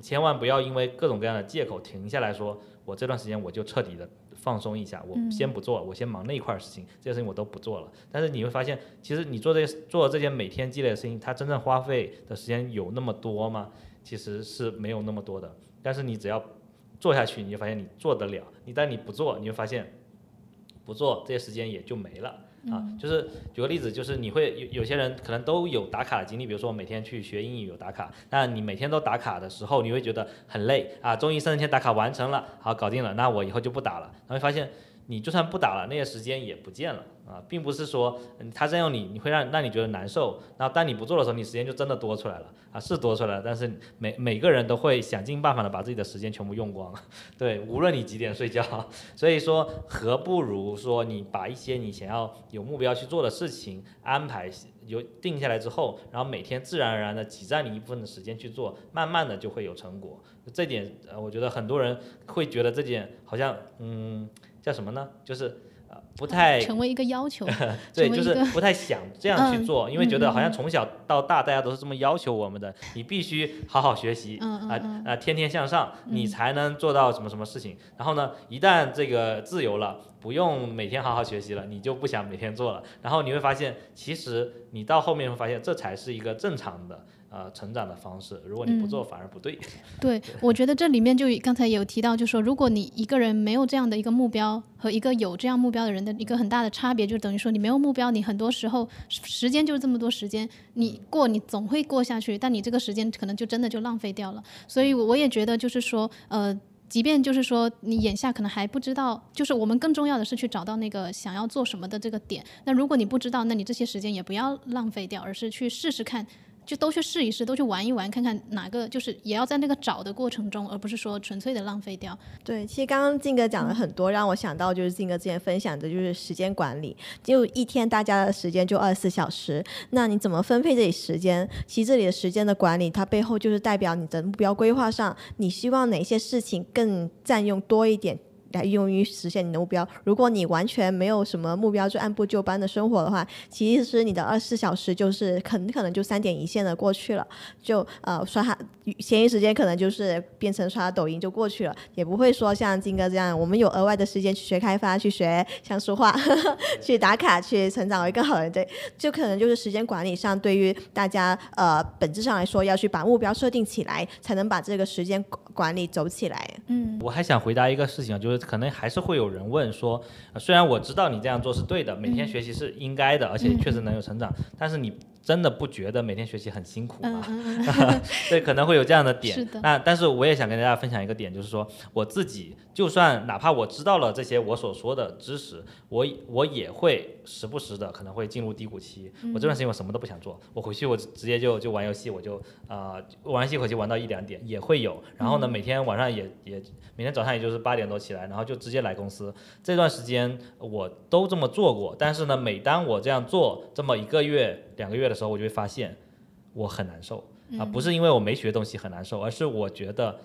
千万不要因为各种各样的借口停下来说，我这段时间我就彻底的放松一下，我先不做，我先忙那一块事情，这些事情我都不做了。但是你会发现，其实你做这些做这些每天积累的事情，它真正花费的时间有那么多吗？其实是没有那么多的。但是你只要做下去，你就发现你做得了。你但你不做，你就发现不做这些时间也就没了。啊，就是举个例子，就是你会有有些人可能都有打卡的经历，比如说我每天去学英语有打卡，那你每天都打卡的时候，你会觉得很累啊，终于三十天打卡完成了，好搞定了，那我以后就不打了，然后发现。你就算不打了，那些时间也不见了啊，并不是说他占用你，你会让让你觉得难受。然后当你不做的时候，你时间就真的多出来了啊，是多出来了。但是每每个人都会想尽办法的把自己的时间全部用光，对，无论你几点睡觉。所以说，何不如说你把一些你想要有目标去做的事情安排有定下来之后，然后每天自然而然的挤占你一部分的时间去做，慢慢的就会有成果。这点呃，我觉得很多人会觉得这点好像嗯。叫什么呢？就是呃不太成为一个要求，对，就是不太想这样去嗯做，因为觉得好像从小到大大家都是这么要求我们的，你必须好好学习，啊嗯啊，天天向上，你才能做到什么什么事情。然后呢，一旦这个自由了，不用每天好好学习了，你就不想每天做了。然后你会发现，其实你到后面会发现，这才是一个正常的呃成长的方式。如果你不嗯做，反而不对。对，我觉得这里面就刚才有提到，就说如果你一个人没有这样的一个目标，和一个有这样目标的人的一个很大的差别，就等于说你没有目标，你很多时候时时间就是这么多时间，你过你总会过下去，但你这个时间可能就真的就浪费掉了。所以我也觉得就是说，呃。即便就是说你眼下可能还不知道，就是我们更重要的是去找到那个想要做什么的这个点。那如果你不知道，那你这些时间也不要浪费掉，而是去试试看，就都去试一试，都去玩一玩，看看哪个就是也要在那个找的过程中，而不是说纯粹的浪费掉。对，其实刚刚静哥讲了很多，让我想到就是静哥之前分享的，就是时间管理。就一天大家的时间就二十四小时，那你怎么分配这里时间？其实这里的时间的管理，它背后就是代表你的目标规划上，你希望哪些事情更占用多一点。来用于实现你的目标。如果你完全没有什么目标，就按部就班的生活的话，其实你的二十四小时就是很可能就三点一线的过去了，就呃刷哈闲余时间可能就是变成刷抖音就过去了，也不会说像金哥这样，我们有额外的时间去学开发、去学像素画、去打卡、去成长为更好的人。对，就可能就是时间管理上，对于大家呃本质上来说，要去把目标设定起来，才能把这个时间管理走起来。嗯我还想回答一个事情啊，就是可能还是会有人问说，呃虽然我知道你这样做是对的，每天学习是应该的，而且确实能有成长，但是你真的不觉得每天学习很辛苦吗？对，可能会有这样的点。那但是我也想跟大家分享一个点，就是说我自己就算哪怕我知道了这些我所说的知识，我我也会时不时的可能会进入低谷期。我这段时间我什么都不想做，我回去我直接就就玩游戏，我就呃玩游戏回去玩到一两点也会有。然后呢，每天晚上也也每天早上也就是八点多起来，然后就直接来公司。这段时间我都这么做过，但是呢，每当我这样做这么一个月、两个月的时候，我就会发现我很难受。啊，不是因为我没学东西很难受，而是我觉得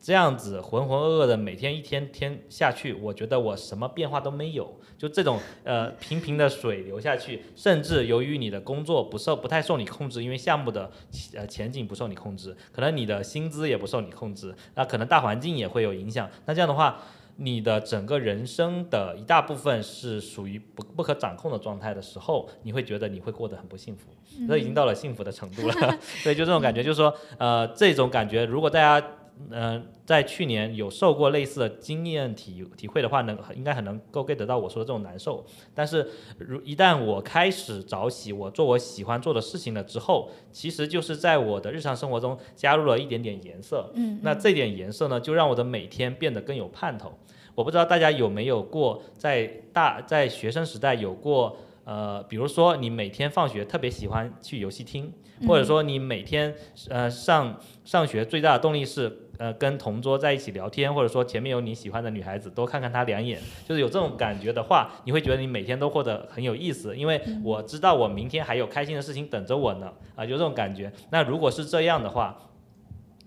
这样子浑浑噩噩的每天一天天下去，我觉得我什么变化都没有，就这种呃平平的水流下去，甚至由于你的工作不受不太受你控制，因为项目的呃前景不受你控制，可能你的薪资也不受你控制，那可能大环境也会有影响，那这样的话。你的整个人生的一大部分是属于不不可掌控的状态的时候，你会觉得你会过得很不幸福，那已经到了幸福的程度了。所以，就这种感觉，就是说，呃，这种感觉，如果大家呃在去年有受过类似的经验体体会的话，能应该很能够 get 得到我说的这种难受。但是，如一旦我开始早起，我做我喜欢做的事情了之后，其实就是在我的日常生活中加入了一点点颜色。嗯，那这点颜色呢，就让我的每天变得更有盼头。我不知道大家有没有过在大在学生时代有过呃，比如说你每天放学特别喜欢去游戏厅，或者说你每天呃上上学最大的动力是呃跟同桌在一起聊天，或者说前面有你喜欢的女孩子，多看看她两眼，就是有这种感觉的话，你会觉得你每天都过得很有意思，因为我知道我明天还有开心的事情等着我呢，啊、有这种感觉。那如果是这样的话，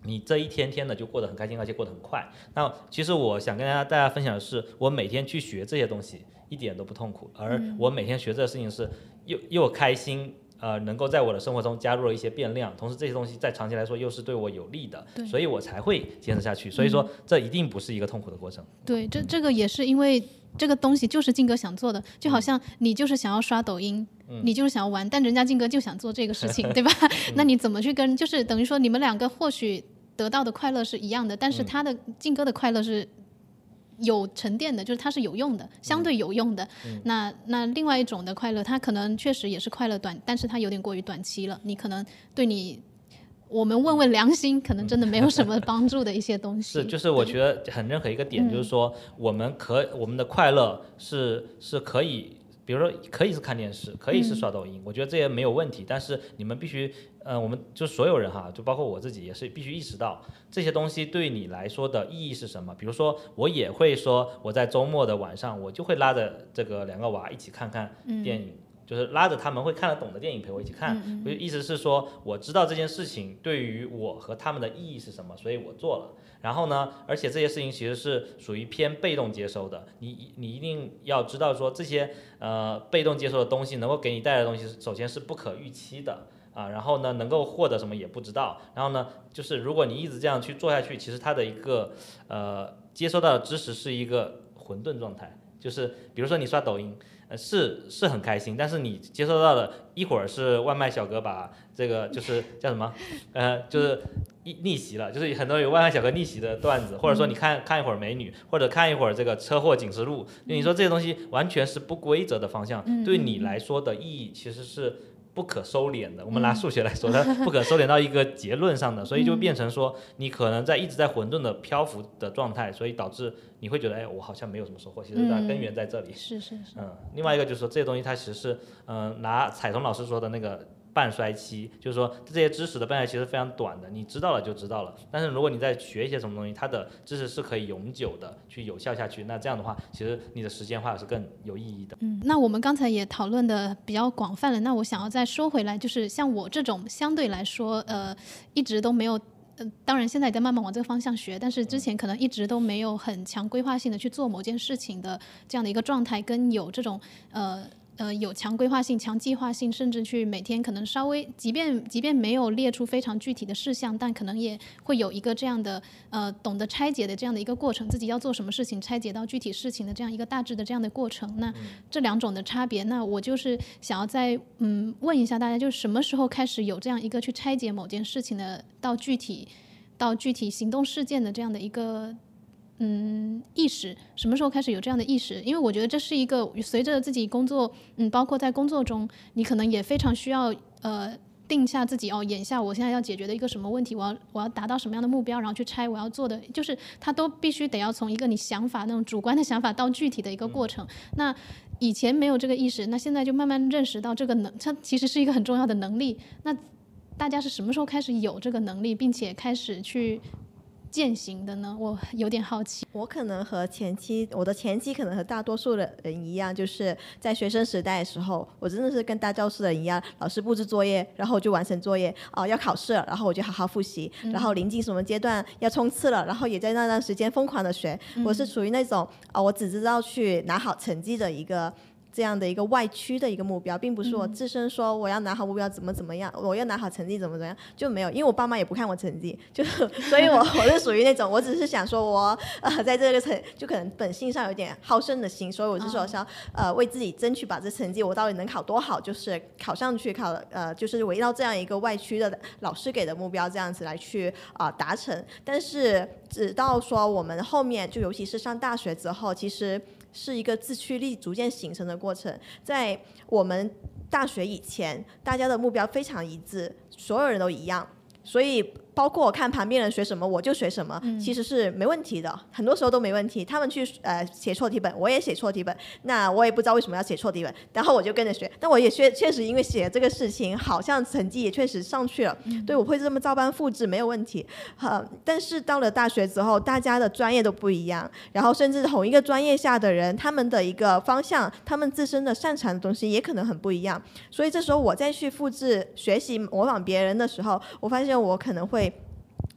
你这一天天的就过得很开心，而且过得很快。那其实我想跟大家大家分享的是，我每天去学这些东西一点都不痛苦，而我每天学这个事情是又又开心。呃，能够在我的生活中加入了一些变量，同时这些东西在长期来说又是对我有利的，所以我才会坚持下去。所以说，这一定不是一个痛苦的过程。对，这这个也是因为这个东西就是静哥想做的，就好像你就是想要刷抖音，你就是想要玩，但人家静哥就想做这个事情，对吧？那你怎么去跟？就是等于说你们两个或许得到的快乐是一样的，但是他的静哥的快乐是。有沉淀的，就是它是有用的，相对有用的。那那另外一种的快乐，它可能确实也是快乐短，但是它有点过于短期了。你可能对你，我们问问良心，可能真的没有什么帮助的一些东西。是，就是我觉得很认可一个点，就是说我们可我们的快乐是是可以，比如说可以是看电视，可以是刷抖音，我觉得这些没有问题。但是你们必须，呃，我们就所有人哈，就包括我自己也是必须意识到这些东西对你来说的意义是什么。比如说，我也会说我在周末的晚上，我就会拉着这个两个娃一起看看电影。就是拉着他们会看得懂的电影陪我一起看。我就意思是说，我知道这件事情对于我和他们的意义是什么，所以我做了。然后呢，而且这些事情其实是属于偏被动接收的。你你一定要知道说，这些呃被动接收的东西能够给你带来的东西，首先是不可预期的啊。然后呢，能够获得什么也不知道。然后呢，就是如果你一直这样去做下去，其实它的一个呃接收到的知识是一个混沌状态。就是比如说你刷抖音，呃是是很开心，但是你接收到的一会儿是外卖小哥把这个就是 叫什么，呃就是逆逆袭了，就是很多有外卖小哥逆袭的段子，或者说你看看一会儿美女，或者看一会儿这个车祸警示录，你说这些东西完全是不规则的方向，对你来说的意义其实是。不可收敛的，我们拿数学来说，它 不可收敛到一个结论上的，所以就变成说，你可能在一直在混沌的漂浮的状态，所以导致你会觉得，哎，我好像没有什么收获。其实它根源在这里。是是是。嗯，另外一个就是说，这些东西它其实是，嗯，拿彩彤老师说的那个。半衰期就是说这些知识的半衰期是非常短的，你知道了就知道了。但是如果你在学一些什么东西，它的知识是可以永久的去有效下去，那这样的话，其实你的时间花是更有意义的。嗯，那我们刚才也讨论的比较广泛了，那我想要再说回来，就是像我这种相对来说，呃，一直都没有，嗯，当然现在也在慢慢往这个方向学，但是之前可能一直都没有很强规划性的去做某件事情的这样的一个状态，跟有这种呃。呃，有强规划性、强计划性，甚至去每天可能稍微，即便即便没有列出非常具体的事项，但可能也会有一个这样的呃，懂得拆解的这样的一个过程，自己要做什么事情，拆解到具体事情的这样一个大致的这样的过程。那这两种的差别，那我就是想要再嗯问一下大家，就是什么时候开始有这样一个去拆解某件事情的到具体到具体行动事件的这样的一个。嗯，意识什么时候开始有这样的意识？因为我觉得这是一个随着自己工作，嗯，包括在工作中，你可能也非常需要呃定下自己哦，眼下我现在要解决的一个什么问题，我要我要达到什么样的目标，然后去拆我要做的，就是它都必须得要从一个你想法那种主观的想法到具体的一个过程。那以前没有这个意识，那现在就慢慢认识到这个能，它其实是一个很重要的能力。那大家是什么时候开始有这个能力，并且开始去？践行的呢？我有点好奇。我可能和前期，我的前期可能和大多数的人一样，就是在学生时代的时候，我真的是跟大教室的人一样，老师布置作业，然后我就完成作业。哦，要考试了，然后我就好好复习。然后临近什么阶段要冲刺了，然后也在那段时间疯狂的学。我是属于那种啊，我只知道去拿好成绩的一个。这样的一个外驱的一个目标，并不是我自身说我要拿好目标怎么怎么样，我要拿好成绩怎么怎么样就没有，因为我爸妈也不看我成绩，就 所以我我是属于那种，我只是想说我呃在这个成就可能本性上有点好胜的心，所以我是说想呃为自己争取把这成绩我到底能考多好，就是考上去考呃就是围绕这样一个外驱的老师给的目标这样子来去啊达成，但是直到说我们后面就尤其是上大学之后，其实。是一个自驱力逐渐形成的过程，在我们大学以前，大家的目标非常一致，所有人都一样，所以。包括我看旁边人学什么，我就学什么，其实是没问题的，很多时候都没问题。他们去呃写错题本，我也写错题本，那我也不知道为什么要写错题本，然后我就跟着学。但我也确确实因为写这个事情，好像成绩也确实上去了，对我会这么照搬复制没有问题。呃，但是到了大学之后，大家的专业都不一样，然后甚至同一个专业下的人，他们的一个方向，他们自身的擅长的东西也可能很不一样。所以这时候我再去复制学习模仿别人的时候，我发现我可能会。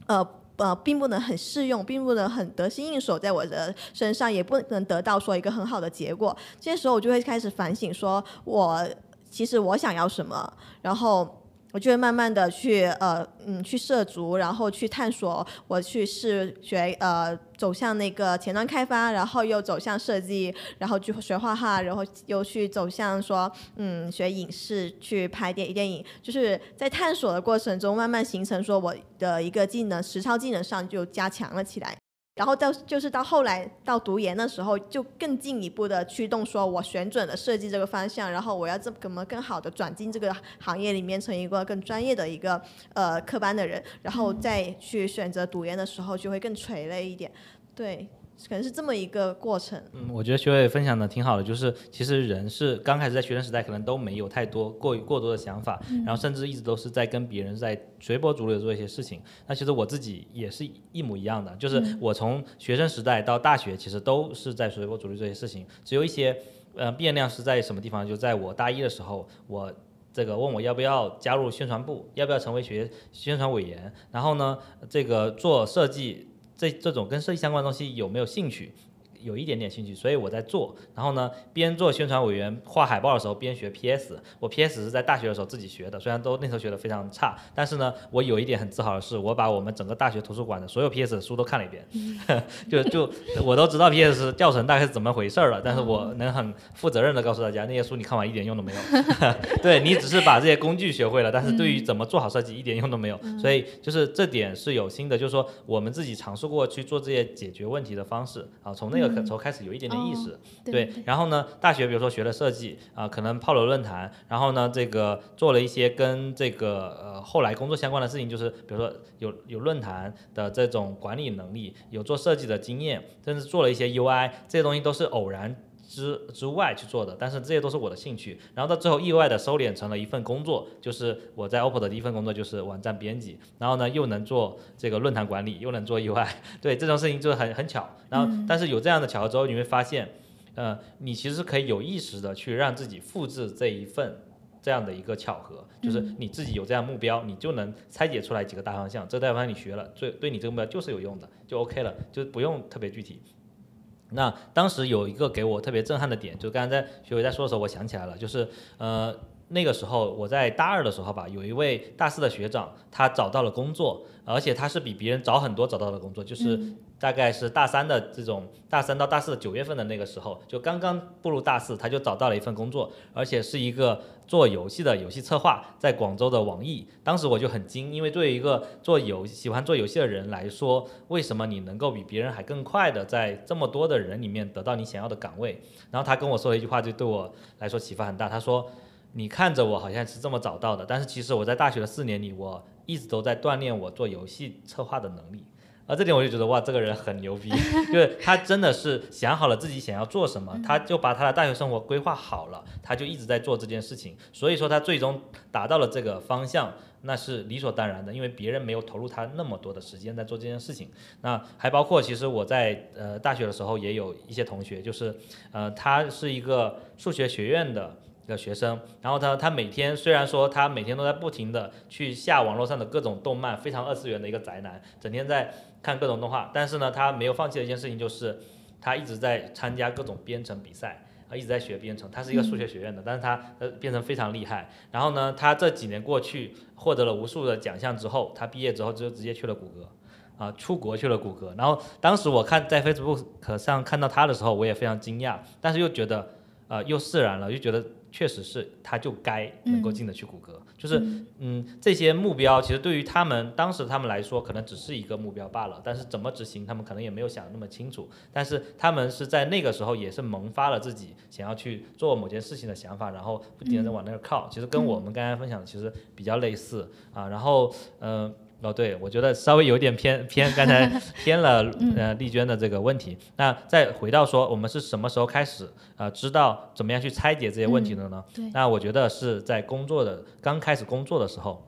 呃呃，并不能很适用，并不能很得心应手，在我的身上也不能得到说一个很好的结果。这时候我就会开始反省，说我其实我想要什么，然后。我就会慢慢的去呃嗯去涉足，然后去探索，我去试学呃走向那个前端开发，然后又走向设计，然后去学画画，然后又去走向说嗯学影视去拍电电影，就是在探索的过程中慢慢形成说我的一个技能实操技能上就加强了起来。然后到就是到后来到读研的时候，就更进一步的驱动，说我选准了设计这个方向，然后我要怎么更好的转进这个行业里面，成一个更专业的一个呃科班的人，然后再去选择读研的时候就会更垂类一点，对。可能是这么一个过程。嗯，我觉得学伟分享的挺好的，就是其实人是刚开始在学生时代可能都没有太多过过多的想法，然后甚至一直都是在跟别人在随波逐流做一些事情。那其实我自己也是一模一样的，就是我从学生时代到大学，其实都是在随波逐流这些事情，只有一些呃，变量是在什么地方？就在我大一的时候，我这个问我要不要加入宣传部，要不要成为学宣传委员，然后呢，这个做设计这这种跟设计相关的东西有没有兴趣？有一点点兴趣，所以我在做。然后呢，边做宣传委员画海报的时候，边学 PS。我 PS 是在大学的时候自己学的，虽然都那时候学的非常差，但是呢，我有一点很自豪的是，我把我们整个大学图书馆的所有 PS 的书都看了一遍，就就我都知道 PS 教程大概是怎么回事了。但是我能很负责任的告诉大家，那些书你看完一点用都没有。对你只是把这些工具学会了，但是对于怎么做好设计一点用都没有。所以就是这点是有心的，就是说我们自己尝试过去做这些解决问题的方式啊，从那个。从开始有一点点意识，对，然后呢，大学比如说学了设计啊，可能泡了论坛，然后呢，这个做了一些跟这个呃后来工作相关的事情，就是比如说有有论坛的这种管理能力，有做设计的经验，甚至做了一些 UI，这些东西都是偶然。之之外去做的，但是这些都是我的兴趣。然后到最后意外的收敛成了一份工作，就是我在 OPPO 的第一份工作就是网站编辑。然后呢，又能做这个论坛管理，又能做 UI，对这种事情就是很很巧。然后，但是有这样的巧合之后，你会发现，呃，你其实可以有意识的去让自己复制这一份这样的一个巧合，就是你自己有这样目标，你就能拆解出来几个大方向。这大方向你学了，对对你这个目标就是有用的，就 OK 了，就不用特别具体。那当时有一个给我特别震撼的点，就刚才在学伟在说的时候，我想起来了，就是呃那个时候我在大二的时候吧，有一位大四的学长，他找到了工作，而且他是比别人早很多找到了工作，就是。大概是大三的这种大三到大四的九月份的那个时候，就刚刚步入大四，他就找到了一份工作，而且是一个做游戏的游戏策划，在广州的网易。当时我就很惊，因为对于一个做游喜欢做游戏的人来说，为什么你能够比别人还更快的在这么多的人里面得到你想要的岗位？然后他跟我说了一句话，就对我来说启发很大。他说：“你看着我好像是这么找到的，但是其实我在大学的四年里，我一直都在锻炼我做游戏策划的能力。”啊，这点我就觉得哇，这个人很牛逼，就是他真的是想好了自己想要做什么，他就把他的大学生活规划好了，他就一直在做这件事情，所以说他最终达到了这个方向，那是理所当然的，因为别人没有投入他那么多的时间在做这件事情。那还包括其实我在呃大学的时候也有一些同学，就是呃他是一个数学学院的。个学生，然后他他每天虽然说他每天都在不停的去下网络上的各种动漫，非常二次元的一个宅男，整天在看各种动画，但是呢，他没有放弃的一件事情就是他一直在参加各种编程比赛，啊，一直在学编程。他是一个数学学院的，但是他呃编程非常厉害。然后呢，他这几年过去获得了无数的奖项之后，他毕业之后就直接去了谷歌，啊，出国去了谷歌。然后当时我看在 Facebook 上看到他的时候，我也非常惊讶，但是又觉得呃又释然了，又觉得。确实是，他就该能够进得去谷歌。就是，嗯，这些目标其实对于他们当时他们来说，可能只是一个目标罢了。但是怎么执行，他们可能也没有想那么清楚。但是他们是在那个时候也是萌发了自己想要去做某件事情的想法，然后不停的往那儿靠。其实跟我们刚才分享的其实比较类似啊。然后，嗯。哦，对，我觉得稍微有点偏偏，刚才 偏了呃丽娟的这个问题。那再回到说，我们是什么时候开始呃知道怎么样去拆解这些问题的呢？那我觉得是在工作的刚开始工作的时候，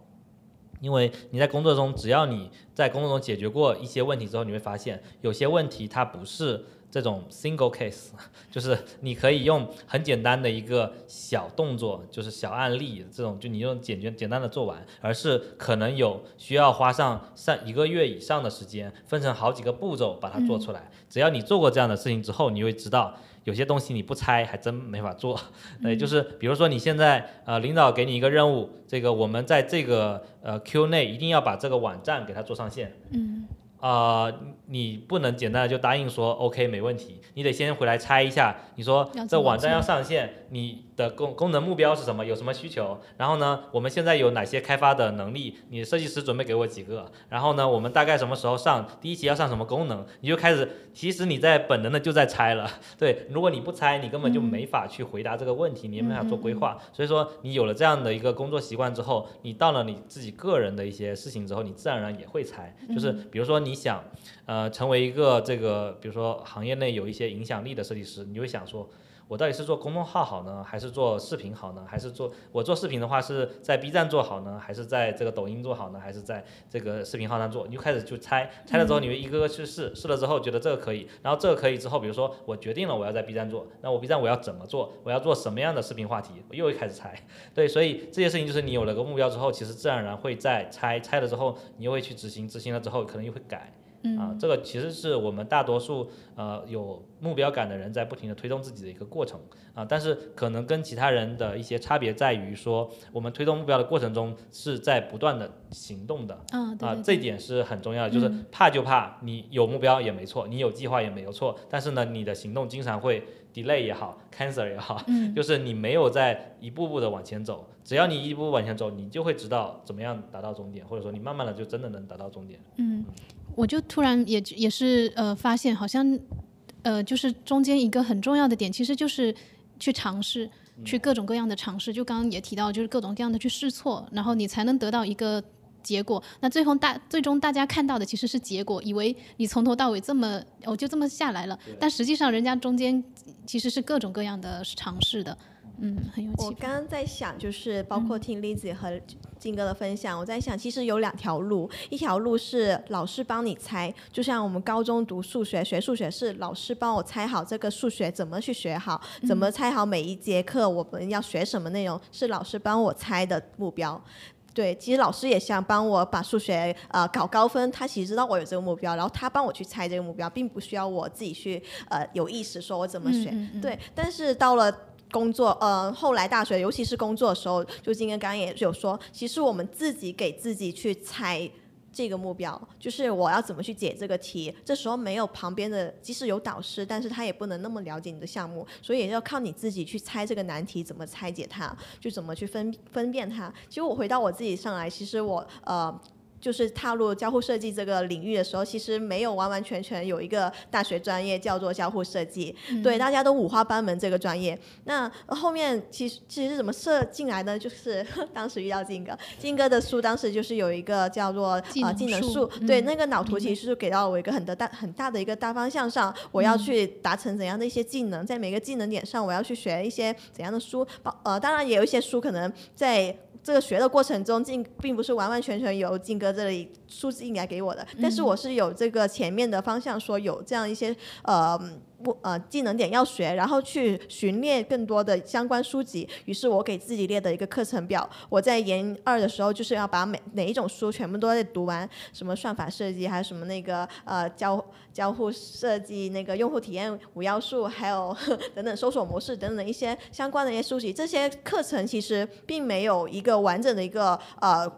因为你在工作中，只要你在工作中解决过一些问题之后，你会发现有些问题它不是。这种 single case 就是你可以用很简单的一个小动作，就是小案例，这种就你用简简简单的做完，而是可能有需要花上上一个月以上的时间，分成好几个步骤把它做出来。只要你做过这样的事情之后，你会知道有些东西你不拆还真没法做。对，就是比如说你现在呃领导给你一个任务，这个我们在这个呃 Q 内一定要把这个网站给它做上线。嗯。啊，你不能简单的就答应说 OK 没问题，你得先回来猜一下，你说这网站要上线，你。的功功能目标是什么？有什么需求？然后呢，我们现在有哪些开发的能力？你设计师准备给我几个？然后呢，我们大概什么时候上？第一期要上什么功能？你就开始，其实你在本能的就在猜了。对，如果你不猜，你根本就没法去回答这个问题，你也没法做规划。所以说，你有了这样的一个工作习惯之后，你到了你自己个人的一些事情之后，你自然而然也会猜。就是比如说你想，呃，成为一个这个，比如说行业内有一些影响力的设计师，你就会想说。我到底是做公众号好呢，还是做视频好呢？还是做我做视频的话是在 B 站做好呢，还是在这个抖音做好呢？还是在这个视频号上做？你就开始就猜，猜了之后你会一个个去试，试了之后觉得这个可以，然后这个可以之后，比如说我决定了我要在 B 站做，那我 B 站我要怎么做？我要做什么样的视频话题？我又会开始猜。对，所以这些事情就是你有了个目标之后，其实自然而然会在猜，猜了之后你又会去执行，执行了之后可能又会改。啊，这个其实是我们大多数呃有目标感的人在不停的推动自己的一个过程。啊，但是可能跟其他人的一些差别在于说，我们推动目标的过程中是在不断的行动的啊，这一点是很重要的，就是怕就怕你有目标也没错，你有计划也没有错，但是呢，你的行动经常会 delay 也好，cancer 也好，就是你没有在一步步的往前走，只要你一步步往前走，你就会知道怎么样达到终点，或者说你慢慢的就真的能达到终点。嗯。我就突然也也是呃发现，好像呃就是中间一个很重要的点，其实就是去尝试，去各种各样的尝试。就刚刚也提到，就是各种各样的去试错，然后你才能得到一个结果。那最后大最终大家看到的其实是结果，以为你从头到尾这么我就这么下来了，但实际上人家中间其实是各种各样的尝试的。嗯，很有。我刚刚在想，就是包括听 Lizzy 和金哥的分享，我在想，其实有两条路，一条路是老师帮你猜，就像我们高中读数学学数学是老师帮我猜好这个数学怎么去学好，怎么猜好每一节课我们要学什么内容，是老师帮我猜的目标。对，其实老师也想帮我把数学呃搞高分，他其实知道我有这个目标，然后他帮我去猜这个目标，并不需要我自己去呃有意识说我怎么学。对，但是到了。工作，呃，后来大学，尤其是工作的时候，就今天刚刚也有说，其实我们自己给自己去猜这个目标，就是我要怎么去解这个题。这时候没有旁边的，即使有导师，但是他也不能那么了解你的项目，所以要靠你自己去猜这个难题怎么拆解它，就怎么去分分辨它。其实我回到我自己上来，其实我呃。就是踏入交互设计这个领域的时候，其实没有完完全全有一个大学专业叫做交互设计，对，大家都五花八门这个专业。那后面其实其实怎么设进来呢？就是 当时遇到金哥，金哥的书当时就是有一个叫做啊技能树，对，那个脑图其实是给到我一个很的大很大的一个大方向上，我要去达成怎样的一些技能，在每个技能点上我要去学一些怎样的书，呃，当然也有一些书可能在。这个学的过程中，进并不是完完全全由静哥这里数字硬来给我的，但是我是有这个前面的方向，说有这样一些呃。不呃，技能点要学，然后去寻猎更多的相关书籍。于是我给自己列的一个课程表。我在研二的时候，就是要把每哪一种书全部都得读完，什么算法设计，还有什么那个呃交交互设计，那个用户体验五要素，还有 等等搜索模式等等一些相关的一些书籍。这些课程其实并没有一个完整的一个呃。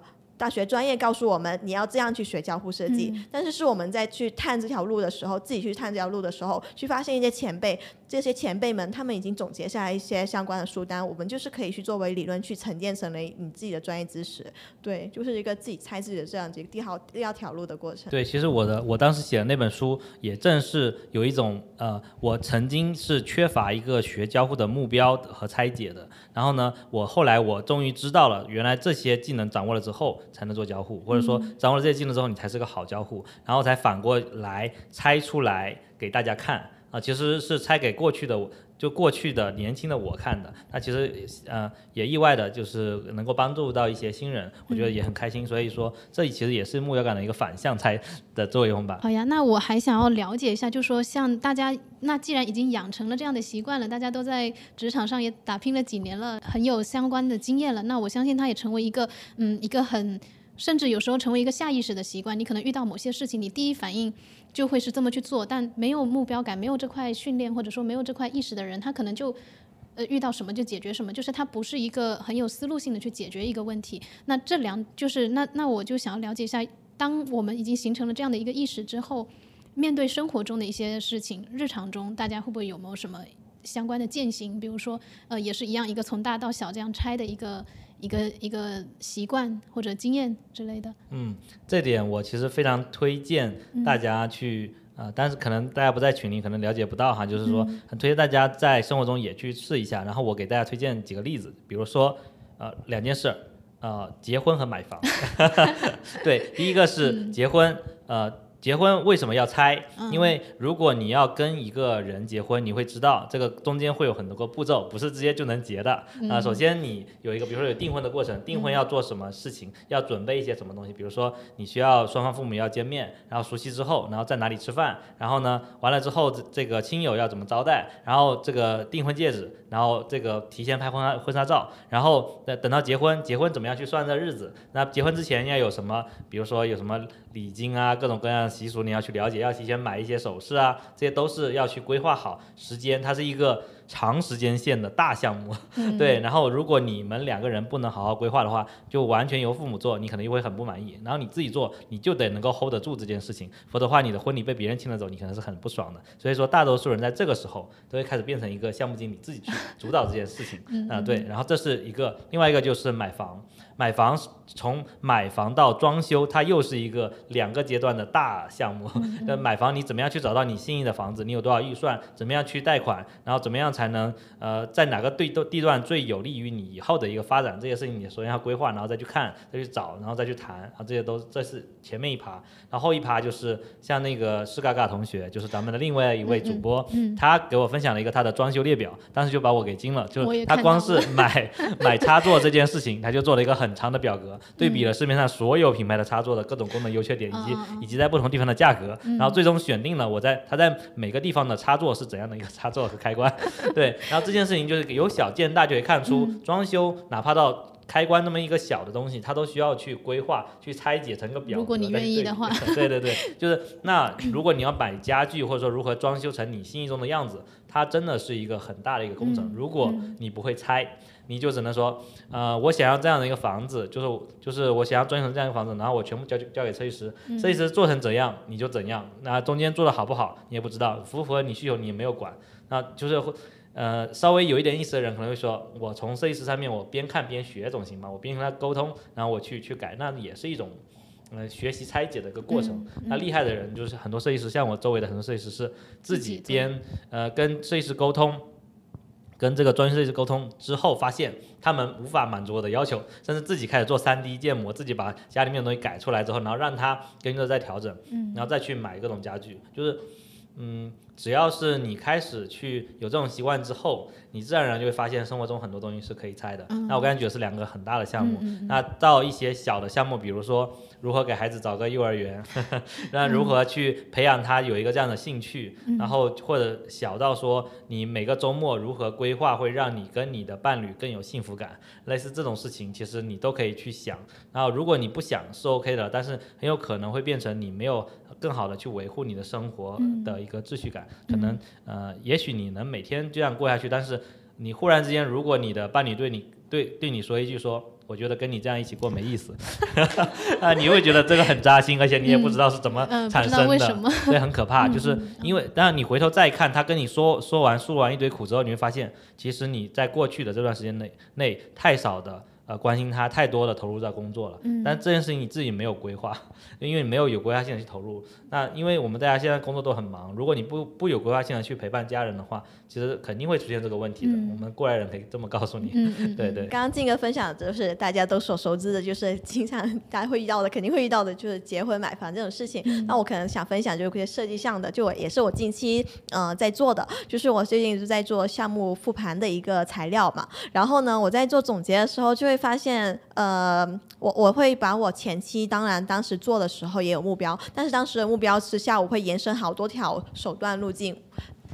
大学专业告诉我们你要这样去学交互设计，但是是我们在去探这条路的时候，自己去探这条路的时候，去发现一些前辈，这些前辈们他们已经总结下来一些相关的书单，我们就是可以去作为理论去沉淀成为你自己的专业知识。对，就是一个自己猜自己的这样一个第二第二条路的过程。对，其实我的我当时写的那本书也正是有一种呃，我曾经是缺乏一个学交互的目标和拆解的，然后呢，我后来我终于知道了，原来这些技能掌握了之后。才能做交互，或者说掌握了这些技能之后，你才是个好交互，然后才反过来拆出来给大家看啊，其实是拆给过去的我。就过去的年轻的我看的，那其实呃也意外的就是能够帮助到一些新人，我觉得也很开心。所以说这其实也是目标感的一个反向才的作用吧。好呀，那我还想要了解一下，就说像大家那既然已经养成了这样的习惯了，大家都在职场上也打拼了几年了，很有相关的经验了，那我相信它也成为一个嗯一个很。甚至有时候成为一个下意识的习惯，你可能遇到某些事情，你第一反应就会是这么去做。但没有目标感、没有这块训练，或者说没有这块意识的人，他可能就呃遇到什么就解决什么，就是他不是一个很有思路性的去解决一个问题。那这两就是那那我就想要了解一下，当我们已经形成了这样的一个意识之后，面对生活中的一些事情，日常中大家会不会有没有什么相关的践行？比如说呃也是一样，一个从大到小这样拆的一个。一个一个习惯或者经验之类的。嗯，这点我其实非常推荐大家去啊，但是可能大家不在群里，可能了解不到哈。就是说，很推荐大家在生活中也去试一下。然后我给大家推荐几个例子，比如说呃两件事，呃结婚和买房。对，第一个是结婚，呃结婚为什么要猜？嗯因为如果你要跟一个人结婚，你会知道这个中间会有很多个步骤，不是直接就能结的。啊、嗯首先你有一个，比如说有订婚的过程，订婚要做什么事情，要准备一些什么东西，比如说你需要双方父母要见面，然后熟悉之后，然后在哪里吃饭，然后呢，完了之后这这个亲友要怎么招待，然后这个订婚戒指，然后这个提前拍婚纱婚纱照，然后等等到结婚，结婚怎么样去算这日子？那结婚之前要有什么？比如说有什么礼金啊，各种各样的习俗你要去了解，要提前买一些首饰啊，这些都是要去规划好时间，它是一个长时间线的大项目。对，然后如果你们两个人不能好好规划的话，就完全由父母做，你可能又会很不满意。然后你自己做，你就得能够 hold 得住这件事情，否则的话，你的婚礼被别人牵了走，你可能是很不爽的。所以说，大多数人在这个时候都会开始变成一个项目经理，自己去主导这件事情。啊、对，然后这是一个，另外一个就是买房。买房从买房到装修，它又是一个两个阶段的大项目。那买房你怎么样去找到你心仪的房子？你有多少预算？怎么样去贷款？然后怎么样才能呃在哪个地地段最有利于你以后的一个发展？这些事情你首先要规划，然后再去看，再去找，然后再去谈啊，这些都这是前面一趴。然后后一趴就是像那个施嘎嘎同学，就是咱们的另外一位主播，他给我分享了一个他的装修列表，当时就把我给惊了，就是他光是买买插座这件事情，他就做了一个很长的表格，对比了市面上所有品牌的插座的各种功能优缺点，以及以及在不同地方的价格，然后最终选定了我在它在每个地方的插座是怎样的一个插座和开关，对，然后这件事情就是由小见大，就可以看出嗯装修哪怕到。开关那么一个小的东西，它都需要去规划、去拆解成个表格。如果你愿意的话，对对对，就是那如果你要买家具，或者说如何装修成你心意中的样子，它真的是一个很大的一个工程。嗯如果你不会拆，你就只能说，呃，我想要这样的一个房子，就是就是我想要装修成这样一个房子，然后我全部交交给设计师，嗯设计师做成怎样你就怎样，那中间做的好不好你也不知道，符不符合你需求你也没有管，那就是会。呃，稍微有一点意思的人可能会说，我从设计师上面我边看边学总行吗？我边跟他沟通，然后我去去改，那也是一种呃学习拆解的一个过程。那厉害的人就是很多设计师，像我周围的很多设计师是自己边呃跟设计师沟通。跟这个专业设计师沟通之后，发现他们无法满足我的要求，甚至自己开始做 3D 建模，自己把家里面的东西改出来之后，然后让他跟着再调整，然后再去买各种家具，就是嗯，只要是你开始去有这种习惯之后，你自然而然就会发现生活中很多东西是可以拆的。那我刚才举的是两个很大的项目，那到一些小的项目，比如说如何给孩子找个幼儿园，那如何去培养他有一个这样的兴趣，然后或者小到说你每个周末如何规划会让你跟你的伴侣更有幸福感，类似这种事情，其实你都可以去想。然后如果你不想是 OK 的，但是很有可能会变成你没有更好的去维护你的生活的一个秩序感。可能呃，也许你能每天这样过下去，但是你忽然之间，如果你的伴侣对你对对你说一句说。我觉得跟你这样一起过没意思，啊，你会觉得这个很扎心，而且你也不知道是怎么产生的，道为什么，对，很可怕。就是因为，当然你回头再看，他跟你说说完诉完一堆苦之后，你会发现，其实你在过去的这段时间内内太少的呃关心他，太多的投入在工作了。嗯但这件事情你自己没有规划，因为你没有有规划性的去投入。那因为我们大家现在工作都很忙，如果你不不有规划性的去陪伴家人的话，其实肯定会出现这个问题的。嗯我们过来人可以这么告诉你。嗯 嗯，对对。刚刚静哥分享的就是大家都所熟知的，就是经常大家会遇到的，肯定会遇到的，就是结婚买房这种事情。那我可能想分享就是一些设计上的，就我也是我近期呃在做的，就是我最近是在做项目复盘的一个材料嘛。然后呢，我在做总结的时候就会会发现，呃，我我会把我前期当然当时做的时候也有目标，但是当时的目标之下，我会延伸好多条手段路径。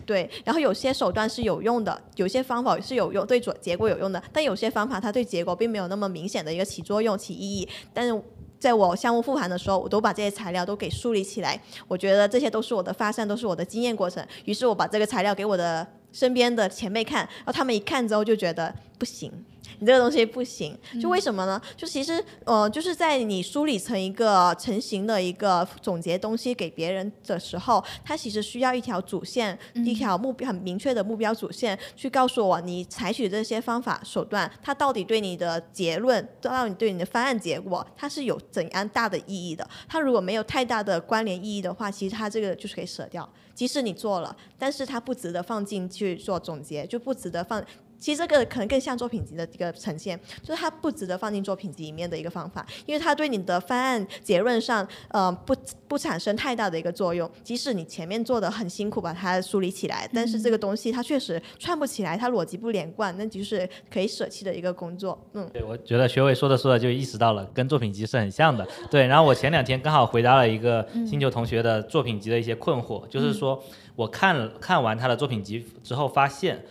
对，然后有些手段是有用的，有些方法是有用，对结结果有用的，但有些方法它对结果并没有那么明显的一个起作用、起意义。但是在我项目复盘的时候，我都把这些材料都给梳理起来，我觉得这些都是我的发散，都是我的经验过程。于是我把这个材料给我的身边的前辈看，然后他们一看之后就觉得不行。你这个东西不行，就为什么呢？就其实呃，就是在你梳理成一个成型的一个总结东西给别人的时候，它其实需要一条主线，一条目标很明确的目标主线，去告诉我你采取这些方法手段，它到底对你的结论，到底对你的方案结果，它是有怎样大的意义的？它如果没有太大的关联意义的话，其实它这个就是可以舍掉。即使你做了，但是它不值得放进去做总结，就不值得放其实这个可能更像作品集的一个呈现，就是它不值得放进作品集里面的一个方法，因为它对你的方案结论上，呃，不不产生太大的一个作用。即使你前面做的很辛苦把它梳理起来，但是这个东西它确实串不起来，它逻辑不连贯，那就是可以舍弃的一个工作。嗯，对，我觉得学伟说的说的就意识到了，跟作品集是很像的。对，然后我前两天刚好回答了一个星球同学的作品集的一些困惑，就是说我看了看完他的作品集之后发现。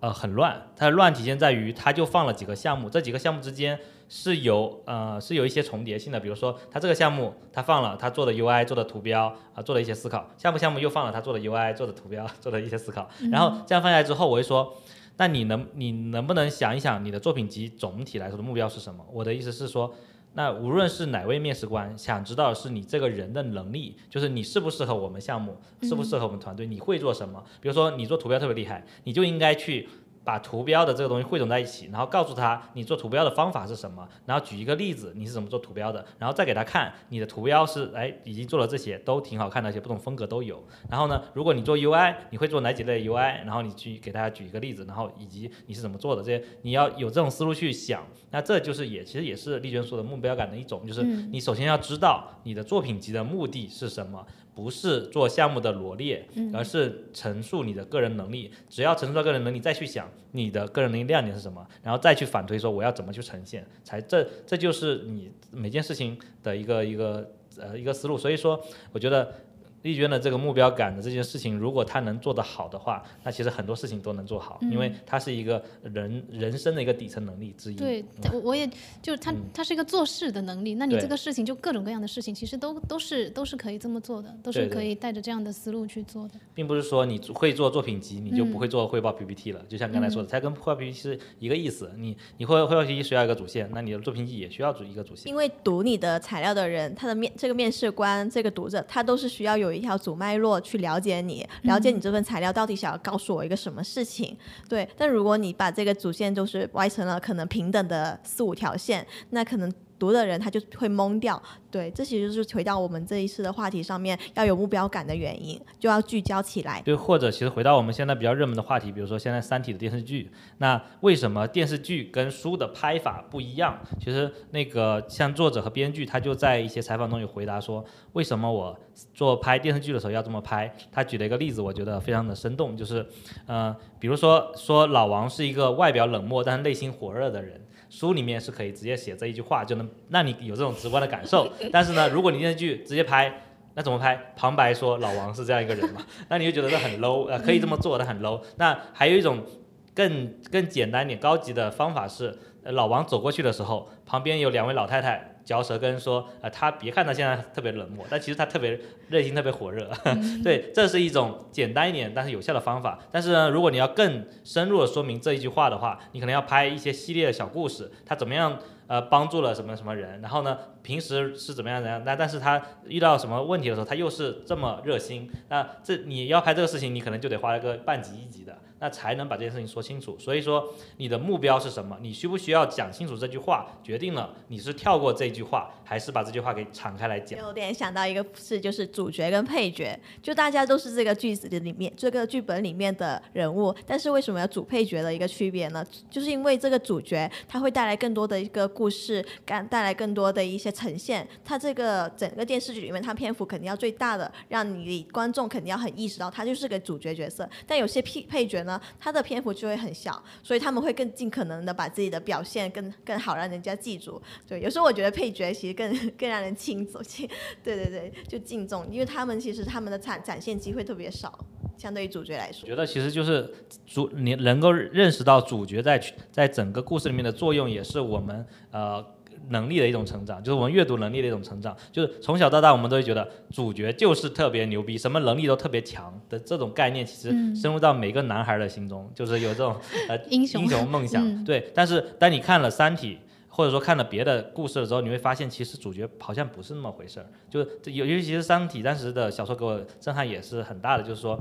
呃，很乱。它的乱体现在于，它就放了几个项目，这几个项目之间是有呃是有一些重叠性的。比如说，它这个项目它放了它做的 UI 做的图标啊，做了一些思考。下部项目又放了它做的 UI 做的图标做的一些思考。然后这样放下来之后，我会说，那你能你能不能想一想，你的作品集总体来说的目标是什么？我的意思是说。那无论是哪位面试官想知道是你这个人的能力，就是你适不适合我们项目，适不适合我们团队，你会做什么？比如说你做图标特别厉害，你就应该去。把图标的这个东西汇总在一起，然后告诉他你做图标的方法是什么，然后举一个例子你是怎么做图标的，然后再给他看你的图标是哎已经做了这些都挺好看的，而且不同风格都有。然后呢，如果你做 UI，你会做哪几类 UI？然后你去给大家举一个例子，然后以及你是怎么做的这些，你要有这种思路去想。那这就是也其实也是丽娟说的目标感的一种，就是你首先要知道你的作品集的目的是什么。不是做项目的罗列，而是陈述你的个人能力。只要陈述到个人能力，再去想你的个人能力亮点是什么，然后再去反推说我要怎么去呈现，才这这就是你每件事情的一个一个呃一个思路。所以说，我觉得。丽娟的这个目标感的这件事情，如果她能做得好的话，那其实很多事情都能做好，因为它是一个人人生的一个底层能力之一。对，我我也就是他，他是一个做事的能力。那你这个事情就各种各样的事情，其实都都是都是可以这么做的，都是可以带着这样的思路去做的。并不是说你会做作品集，你就不会做汇报 PPT 了。就像刚才说的，它跟汇报 PPT 是一个意思。你你汇汇报 PPT 需要一个主线，那你的作品集也需要主一个主线。因为读你的材料的人，他的面这个面试官，这个读者，他都是需要有一条主脉络。去了解你，了解你这份材料到底想要告诉我一个什么事情？对，但如果你把这个主线就是歪成了可能平等的四五条线，那可能。读的人他就会懵掉，对，这其实就是回到我们这一次的话题上面，要有目标感的原因，就要聚焦起来。对，或者其实回到我们现在比较热门的话题，比如说现在《三体》的电视剧，那为什么电视剧跟书的拍法不一样？其实那个像作者和编剧，他就在一些采访中有回答说，为什么我做拍电视剧的时候要这么拍？他举了一个例子，我觉得非常的生动，就是，呃，比如说说老王是一个外表冷漠但是内心火热的人。书里面是可以直接写这一句话，就能让你有这种直观的感受。但是呢，如果你电视剧直接拍，那怎么拍？旁白说老王是这样一个人嘛，那你就觉得这很 low，呃，可以这么做，的很 low。那还有一种更更简单点、高级的方法是，老王走过去的时候，旁边有两位老太太。嚼舌根说，呃，他别看他现在特别冷漠，但其实他特别内心特别火热。对，这是一种简单一点但是有效的方法。但是呢，如果你要更深入的说明这一句话的话，你可能要拍一些系列的小故事，他怎么样呃帮助了什么什么人，然后呢平时是怎么样怎样，那但是他遇到什么问题的时候，他又是这么热心。那这你要拍这个事情，你可能就得花一个半集一集的。那才能把这件事情说清楚。所以说，你的目标是什么？你需不需要讲清楚这句话，决定了你是跳过这句话，还是把这句话给敞开来讲。有点想到一个事，就是主角跟配角，就大家都是这个句子的里面，这个剧本里面的人物，但是为什么要主配角的一个区别呢？就是因为这个主角他会带来更多的一个故事感，带来更多的一些呈现。他这个整个电视剧里面，他篇幅肯定要最大的，让你观众肯定要很意识到他就是个主角角色。但有些配配角呢？他的篇幅就会很小，所以他们会更尽可能的把自己的表现更更好，让人家记住。对，有时候我觉得配角其实更 更让人敬重，对对对，就敬重，因为他们其实他们的展展现机会特别少，相对于主角来说。觉得其实就是主你能够认识到主角在在整个故事里面的作用，也是我们呃。能力的一种成长，就是我们阅读能力的一种成长。就是从小到大，我们都会觉得主角就是特别牛逼，什么能力都特别强的这种概念，其实深入到每个男孩的心中，就是有这种呃英雄梦想。对，但是当你看了《三体》或者说看了别的故事的时候，你会发现其实主角好像不是那么回事儿。就是尤尤其是《三体》当时的小说给我震撼也是很大的，就是说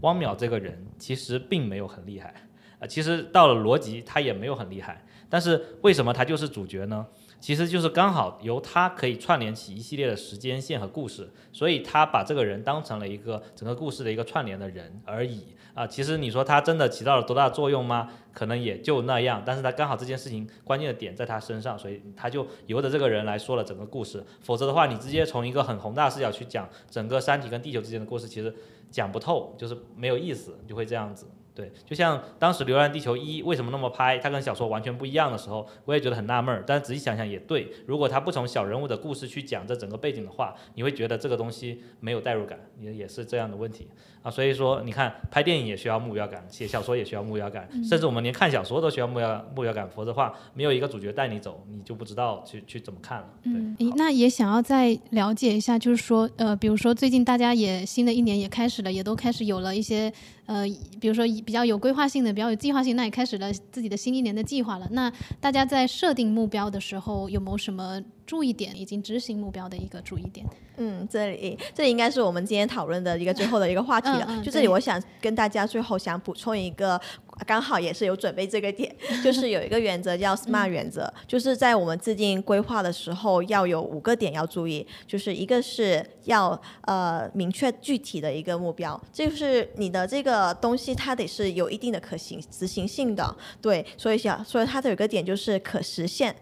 汪淼这个人其实并没有很厉害啊，其实到了逻辑他也没有很厉害，但是为什么他就是主角呢？其实就是刚好由他可以串联起一系列的时间线和故事，所以他把这个人当成了一个整个故事的一个串联的人而已啊。其实你说他真的起到了多大作用吗？可能也就那样，但是他刚好这件事情关键的点在他身上，所以他就由着这个人来说了整个故事。否则的话，你直接从一个很宏大视角去讲整个山体跟地球之间的故事，其实讲不透，就是没有意思，就会这样子。对，就像当时《流浪地球一》为什么那么拍，它跟小说完全不一样的时候，我也觉得很纳闷儿。但仔细想想也对，如果他不从小人物的故事去讲这整个背景的话，你会觉得这个东西没有代入感，也也是这样的问题啊。所以说，你看拍电影也需要目标感，写小说也需要目标感，甚至我们连看小说都需要目标目标感，否则的话，没有一个主角带你走，你就不知道去去怎么看了。嗯，那也想要再了解一下，就是说，呃，比如说最近大家也新的一年也开始了，也都开始有了一些。呃，比如说比较有规划性的、比较有计划性，那也开始了自己的新一年的计划了。那大家在设定目标的时候，有没有什么注意点？已经执行目标的一个注意点？嗯，这里这里应该是我们今天讨论的一个最后的一个话题了。就这里，我想跟大家最后想补充一个。刚好也是有准备这个点，就是有一个原则叫 SMART 原则，就是在我们制定规划的时候要有五个点要注意，就是一个是要呃明确具体的一个目标，就是你的这个东西它得是有一定的可行执行性的，对，所以想所以它的有个点就是可实现。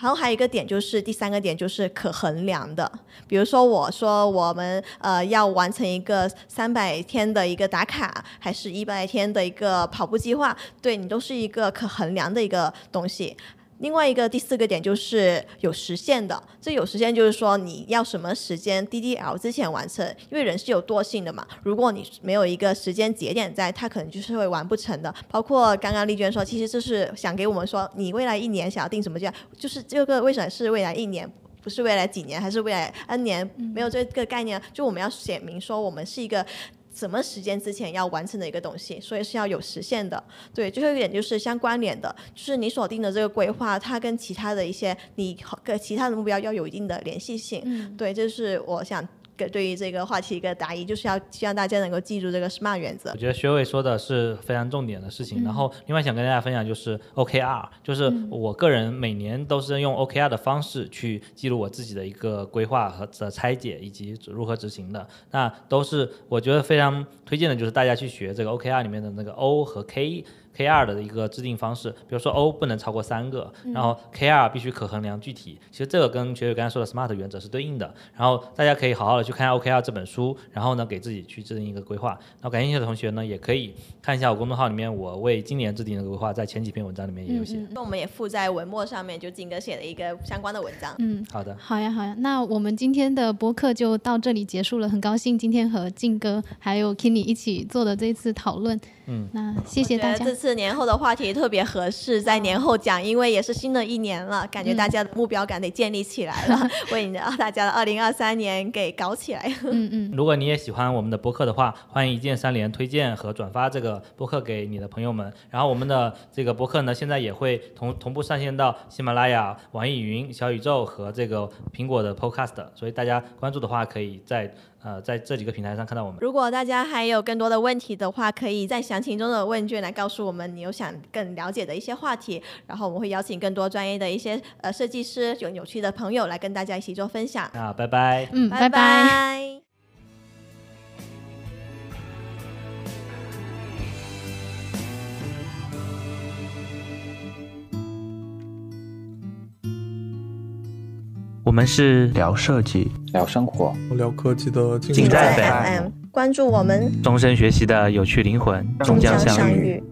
然后还有一个点就是第三个点就是可衡量的，比如说我说我们呃要完成一个三百天的一个打卡，还是一百天的一个跑步计划，话对你都是一个可衡量的一个东西。另外一个第四个点就是有实现的，这有实现就是说你要什么时间 DDL 之前完成，因为人是有惰性的嘛。如果你没有一个时间节点在，他可能就是会完不成的。包括刚刚丽娟说，其实这是想给我们说，你未来一年想要定什么价，就是这个为什么是未来一年，不是未来几年，还是未来 N 年？没有这个概念，就我们要写明说，我们是一个。什么时间之前要完成的一个东西，所以是要有实现的。对，最后一点就是相关联的，就是你所定的这个规划，它跟其他的一些你跟其他的目标要有一定的联系性。嗯，对，这是我想。对于这个话题一个答疑，就是要希望大家能够记住这个 SMART 原则。我觉得学伟说的是非常重点的事情。然后另外想跟大家分享就是 OKR，就是我个人每年都是用 OKR 的方式去记录我自己的一个规划和的拆解以及如何执行的。那都是我觉得非常推荐的，就是大家去学这个 OKR 里面的那个 O 和 K。K R 的一个制定方式，比如说 O 不能超过三个，然后 K R 必须可衡量具体。其实这个跟学姐刚才说的 SMART 原则是对应的。然后大家可以好好的去看下 O K R 这本书，然后呢给自己去制定一个规划。然后感兴趣的同学呢，也可以看一下我公众号里面我为今年制定的规划，在前几篇文章里面也有写。那我们也附在文末上面，就金哥写的一个相关的文章。嗯，好的，好呀，好呀。那我们今天的播客就到这里结束了。很高兴今天和静哥还有 Kenny 一起做的这次讨论。嗯，那谢谢大家。这次年后的话题特别合适，在年后讲，因为也是新的一年了，感觉大家的目标感得建立起来了，为大家的二零二三年给搞起来。嗯嗯。如果你也喜欢我们的播客的话，欢迎一键三连推荐和转发这个播客给你的朋友们。然后我们的这个播客呢，现在也会同同步上线到喜马拉雅、网易云、小宇宙和这个苹果的 Podcast，所以大家关注的话，可以在。呃，在这几个平台上看到我们。如果大家还有更多的问题的话，可以在详情中的问卷来告诉我们你有想更了解的一些话题，然后我们会邀请更多专业的一些呃设计师有有趣的朋友来跟大家一起做分享。啊，拜拜。嗯，拜拜。我们是聊设计、聊生活、聊科技的尽在 FM，关注我们，终身学习的有趣灵魂终将相遇。